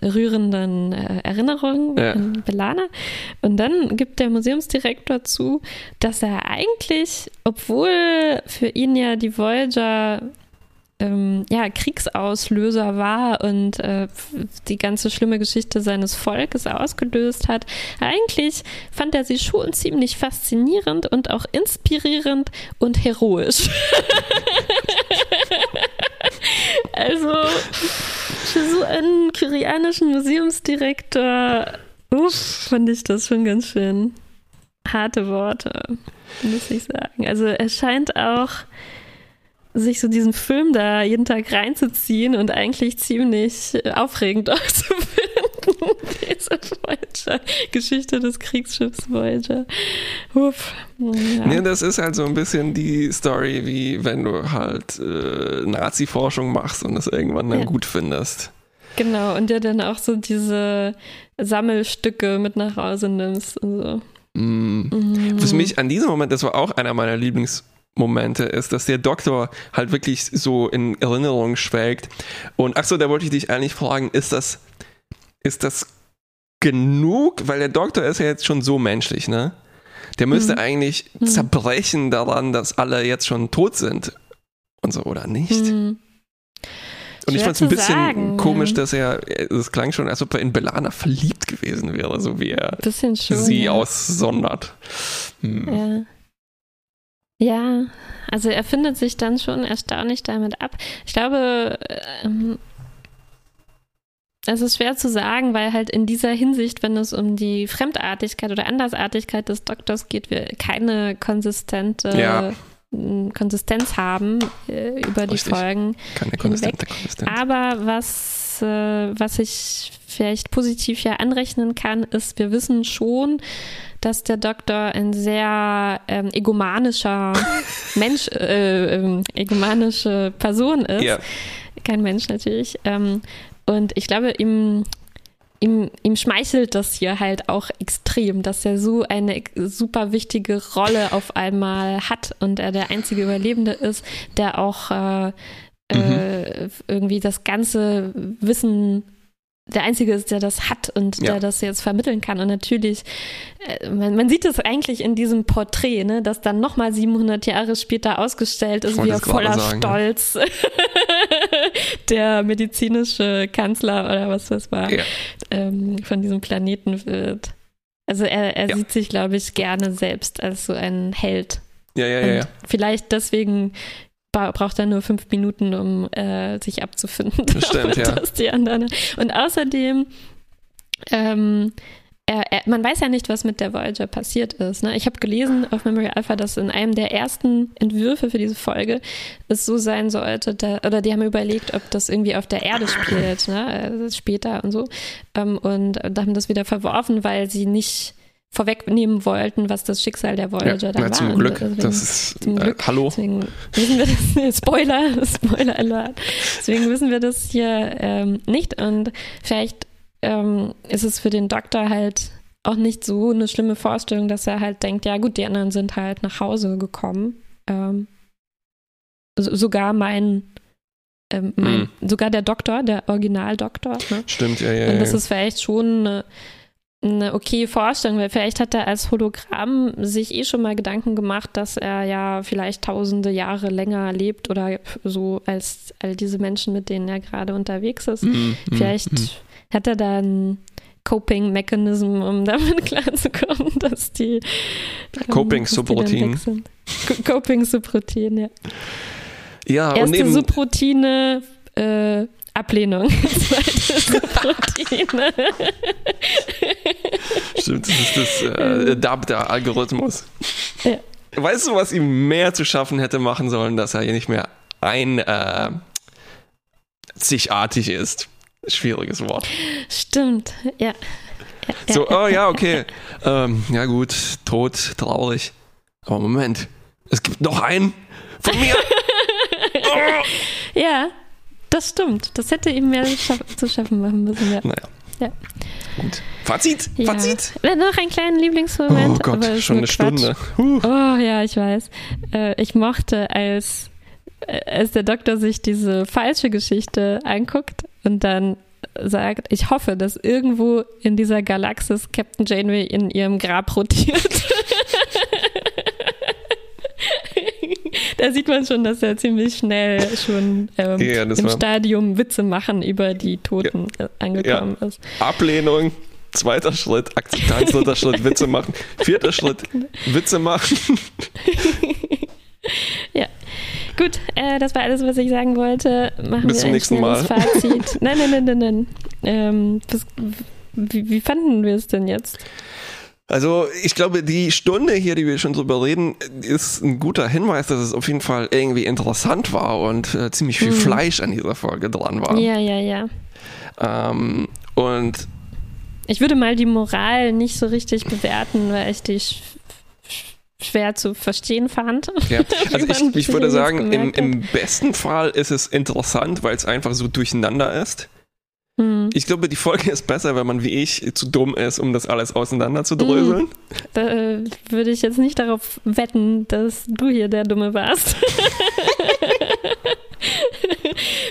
rührenden äh, Erinnerungen an Belana. Und dann gibt der Museumsdirektor zu, dass er eigentlich, obwohl für ihn ja die Voyager ähm, ja, Kriegsauslöser war und äh, die ganze schlimme Geschichte seines Volkes ausgelöst hat. Eigentlich fand er sie schon ziemlich faszinierend und auch inspirierend und heroisch. also für so einen kyrianischen Museumsdirektor uff, fand ich das schon ganz schön harte Worte, muss ich sagen. Also er scheint auch sich so diesen Film da jeden Tag reinzuziehen und eigentlich ziemlich aufregend auch zu finden. Diese Voyager-Geschichte des Kriegsschiffs Voyager. Uff. Ja. Nee, das ist halt so ein bisschen die Story, wie wenn du halt äh, Nazi-Forschung machst und es irgendwann dann ja. gut findest. Genau, und der dann auch so diese Sammelstücke mit nach Hause nimmst und so. Mhm. Was mich an diesem Moment, das war auch einer meiner Lieblingsmomente, ist, dass der Doktor halt wirklich so in Erinnerung schwelgt. Und achso, da wollte ich dich eigentlich fragen, ist das, ist das genug? Weil der Doktor ist ja jetzt schon so menschlich, ne? Der müsste mhm. eigentlich mhm. zerbrechen daran, dass alle jetzt schon tot sind und so, oder nicht? Und ich fand es ein bisschen sagen, komisch, dass er, es klang schon, als ob er in Belana verliebt gewesen wäre, so wie er schon, sie ja. aussondert. Hm. Ja. ja, also er findet sich dann schon erstaunlich damit ab. Ich glaube, ähm, es ist schwer zu sagen, weil halt in dieser Hinsicht, wenn es um die Fremdartigkeit oder Andersartigkeit des Doktors geht, wir keine konsistente ja. Konsistenz haben äh, über die Richtig. Folgen. Keine konsistente Konsistenz. Aber was, äh, was ich vielleicht positiv ja anrechnen kann, ist, wir wissen schon, dass der Doktor ein sehr ähm, egomanischer Mensch, äh, ähm, egomanische Person ist. Ja. Kein Mensch natürlich. Ähm, und ich glaube, ihm ihm, ihm schmeichelt das hier halt auch extrem, dass er so eine super wichtige Rolle auf einmal hat und er der einzige Überlebende ist, der auch äh, äh mhm. äh, irgendwie das ganze Wissen der Einzige ist, der das hat und ja. der das jetzt vermitteln kann. Und natürlich, äh, man, man, sieht es eigentlich in diesem Porträt, ne, das dann nochmal 700 Jahre später ausgestellt ist, wie er voller sagen, Stolz ja. der medizinische Kanzler oder was das war, ja. ähm, von diesem Planeten wird. Also er, er sieht sich, glaube ich, gerne selbst als so ein Held. Ja, ja, ja, ja. Vielleicht deswegen braucht er nur fünf Minuten, um äh, sich abzufinden. Das stimmt, ja. die anderen. Und außerdem, ähm, er, er, man weiß ja nicht, was mit der Voyager passiert ist. Ne? Ich habe gelesen auf Memory Alpha, dass in einem der ersten Entwürfe für diese Folge es so sein sollte, da, oder die haben überlegt, ob das irgendwie auf der Erde spielt, ne? Also später und so. Ähm, und da haben das wieder verworfen, weil sie nicht vorwegnehmen wollten, was das Schicksal der Voyager ja, dann na, zum Glück. Deswegen, das ist, zum Glück. Äh, hallo. Deswegen wissen wir das, Spoiler, Spoiler Alert. Deswegen wissen wir das hier ähm, nicht und vielleicht ähm, ist es für den Doktor halt auch nicht so eine schlimme Vorstellung, dass er halt denkt, ja gut, die anderen sind halt nach Hause gekommen. Ähm, so, sogar mein ähm, mein, mm. sogar der Doktor, der Originaldoktor. Ne? Stimmt, ja, ja. Und das ja. ist vielleicht schon eine, eine okay Vorstellung, weil vielleicht hat er als Hologramm sich eh schon mal Gedanken gemacht, dass er ja vielleicht tausende Jahre länger lebt oder so als all diese Menschen, mit denen er gerade unterwegs ist. Mm, vielleicht mm. hat er dann Coping Mechanism, um damit klarzukommen, dass die Coping Subroutine. Coping Subroutine, ja. Ja, Erste und eben, Subroutine äh, Ablehnung. Subroutine. Stimmt, das ist das äh, DAB-Algorithmus. Ja. Weißt du, was ihm mehr zu schaffen hätte machen sollen, dass er hier nicht mehr ein äh, zichartig ist? Schwieriges Wort. Stimmt, ja. ja So, ja, oh ja, okay. Ähm, ja gut, tot, traurig. Aber Moment, es gibt noch einen von mir. Ja, das stimmt. Das hätte ihm mehr zu schaffen machen müssen. Ja. Naja, Ja. gut. Fazit, Ja. Fazit. Noch einen kleinen Lieblingsmoment. Oh Gott, schon eine Quatsch. Stunde. Huh. Oh ja, ich weiß. Äh, ich mochte, als, äh, als der Doktor sich diese falsche Geschichte anguckt und dann sagt, ich hoffe, dass irgendwo in dieser Galaxis Captain Janeway in ihrem Grab rotiert. da sieht man schon, dass er ziemlich schnell schon ähm, Ja, im war- Stadium Witze machen über die Toten äh, angekommen ist. Ablehnung. Zweiter Schritt, Akzeptanz, dritter Schritt, Witze machen. Vierter Schritt, Witze machen. Ja. Gut, äh, das war alles, was ich sagen wollte. Machen Bis wir zum nächsten Mal. Fazit. Nein, nein, nein, nein, nein. Ähm, was, wie, wie fanden wir es denn jetzt? Also ich glaube, die Stunde hier, die wir schon drüber reden, ist ein guter Hinweis, dass es auf jeden Fall irgendwie interessant war und äh, ziemlich viel Fleisch an dieser Folge dran war. Mhm. Ja, ja, ja. Ähm, und Ich würde mal die Moral nicht so richtig bewerten, weil ich die sch sch- schwer zu verstehen fand. ja, also ich, ich würde sagen, im, im besten Fall ist es interessant, weil es einfach so durcheinander ist. Hm, Ich glaube, die Folge ist besser, wenn man wie ich zu dumm ist, um das alles auseinander zu dröseln. da äh, würde ich jetzt nicht darauf wetten, dass du hier der Dumme warst.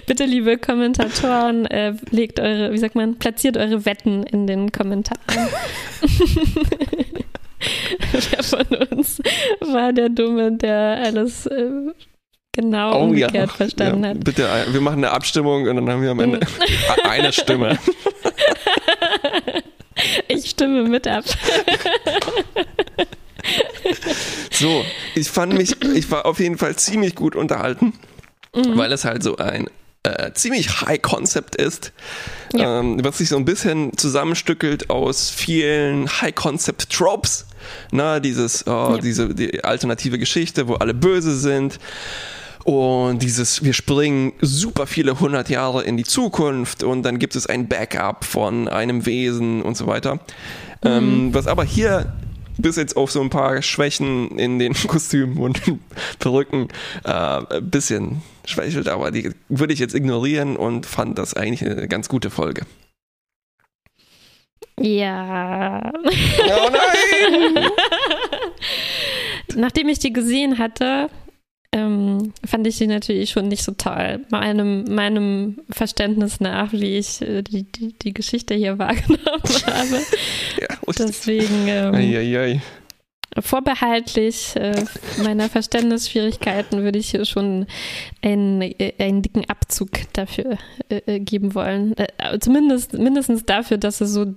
Bitte, liebe Kommentatoren, äh, legt eure, wie sagt man, platziert eure Wetten in den Kommentaren. Wer von uns war der Dumme, der alles äh, genau umgekehrt verstanden Oh ja, hat? Bitte, äh, wir machen eine Abstimmung und dann haben wir am Ende eine Stimme. Ich stimme mit ab. So, ich fand mich, ich war auf jeden Fall ziemlich gut unterhalten, Mhm. weil es halt so ein äh, ziemlich High Concept ist, Ja. ähm, was sich so ein bisschen zusammenstückelt aus vielen High Concept Tropes. Na, dieses, oh, diese die alternative Geschichte, wo alle böse sind. Und dieses, wir springen super viele hundert Jahre in die Zukunft und dann gibt es ein Backup von einem Wesen und so weiter. Ähm, was aber hier bis jetzt auf so ein paar Schwächen in den Kostümen und Perücken äh, ein bisschen schwächelt, aber die würde ich jetzt ignorieren und fand das eigentlich eine ganz gute Folge. Ja. Oh nein! Nachdem ich die gesehen hatte, ähm, fand ich sie natürlich schon nicht so toll. Meinem, meinem Verständnis nach, wie ich äh, die, die, die Geschichte hier wahrgenommen habe. ja. Deswegen ähm, Eieiei. vorbehaltlich äh, meiner Verständnisschwierigkeiten würde ich hier schon einen, äh, einen dicken Abzug dafür äh, äh, geben wollen. Äh, zumindest mindestens dafür, dass es so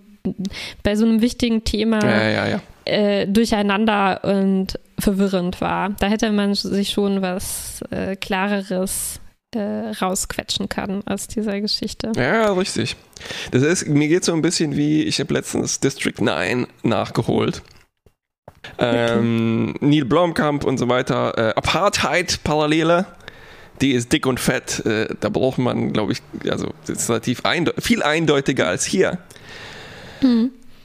bei so einem wichtigen Thema Ja, ja, durcheinander und verwirrend war. Da hätte man sich schon was äh, Klareres äh, rausquetschen können aus dieser Geschichte. Ja, richtig. Das ist, mir geht so ein bisschen wie, ich habe letztens District 9 nachgeholt. Ähm, Neil Blomkamp und so weiter. Äh, Apartheid-Parallele. Die ist dick und fett. Äh, da braucht man, glaube ich, also relativ einde viel eindeutiger als hier.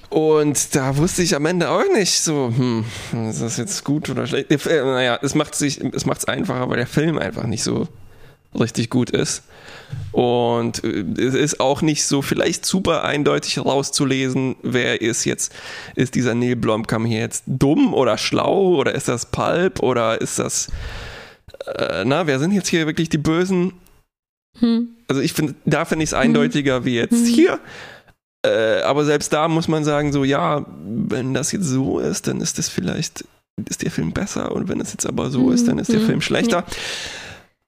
Und da wusste ich am Ende auch nicht so, hm, ist das jetzt gut oder schlecht? Äh, naja, es macht sich, es macht es einfacher, weil der Film einfach nicht so richtig gut ist. Und äh, es ist auch nicht so vielleicht super eindeutig rauszulesen, wer ist jetzt, ist dieser Neil Blomkamp hier jetzt dumm oder schlau oder ist das Pulp oder ist das, äh, na, wer sind jetzt hier wirklich die Bösen? Hm. Also ich finde, da finde ich es eindeutiger wie jetzt Mhm. hier. Äh, aber selbst da muss man sagen, so ja, wenn das jetzt so ist, dann ist das vielleicht, ist der Film besser und wenn es jetzt aber so ist, dann ist der Mhm. Film schlechter.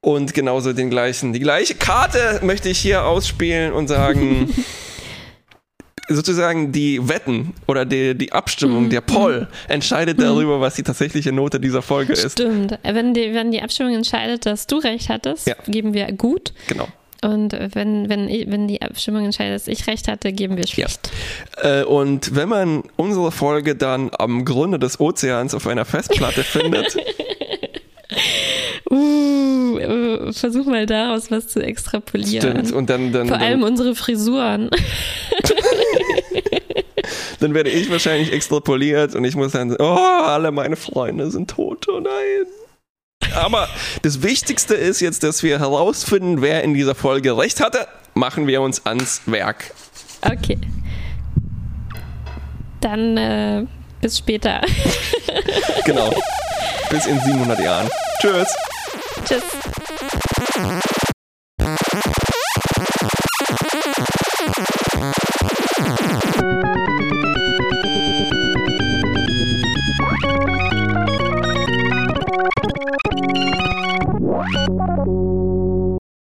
Und genauso den gleichen, die gleiche Karte möchte ich hier ausspielen und sagen, sozusagen die Wetten oder die, die Abstimmung, mhm. der Poll entscheidet mhm. darüber, was die tatsächliche Note dieser Folge ist. Stimmt. Wenn die, wenn die Abstimmung entscheidet, dass du recht hattest, ja. geben wir gut. Genau. Und wenn, wenn, wenn die Abstimmung entscheidet, dass ich recht hatte, geben wir schlecht. Ja. Äh, und wenn man unsere Folge dann am Grunde des Ozeans auf einer Festplatte findet. uh, versuch mal daraus was zu extrapolieren. Stimmt. Und dann, dann, Vor dann, allem unsere Frisuren. dann werde ich wahrscheinlich extrapoliert und ich muss dann, oh, alle meine Freunde sind tot, oh nein. Aber das Wichtigste ist jetzt, dass wir herausfinden, wer in dieser Folge recht hatte. Machen wir uns ans Werk. Okay. Dann äh, bis später. genau. Bis in 700 Jahren. Tschüss. Tschüss.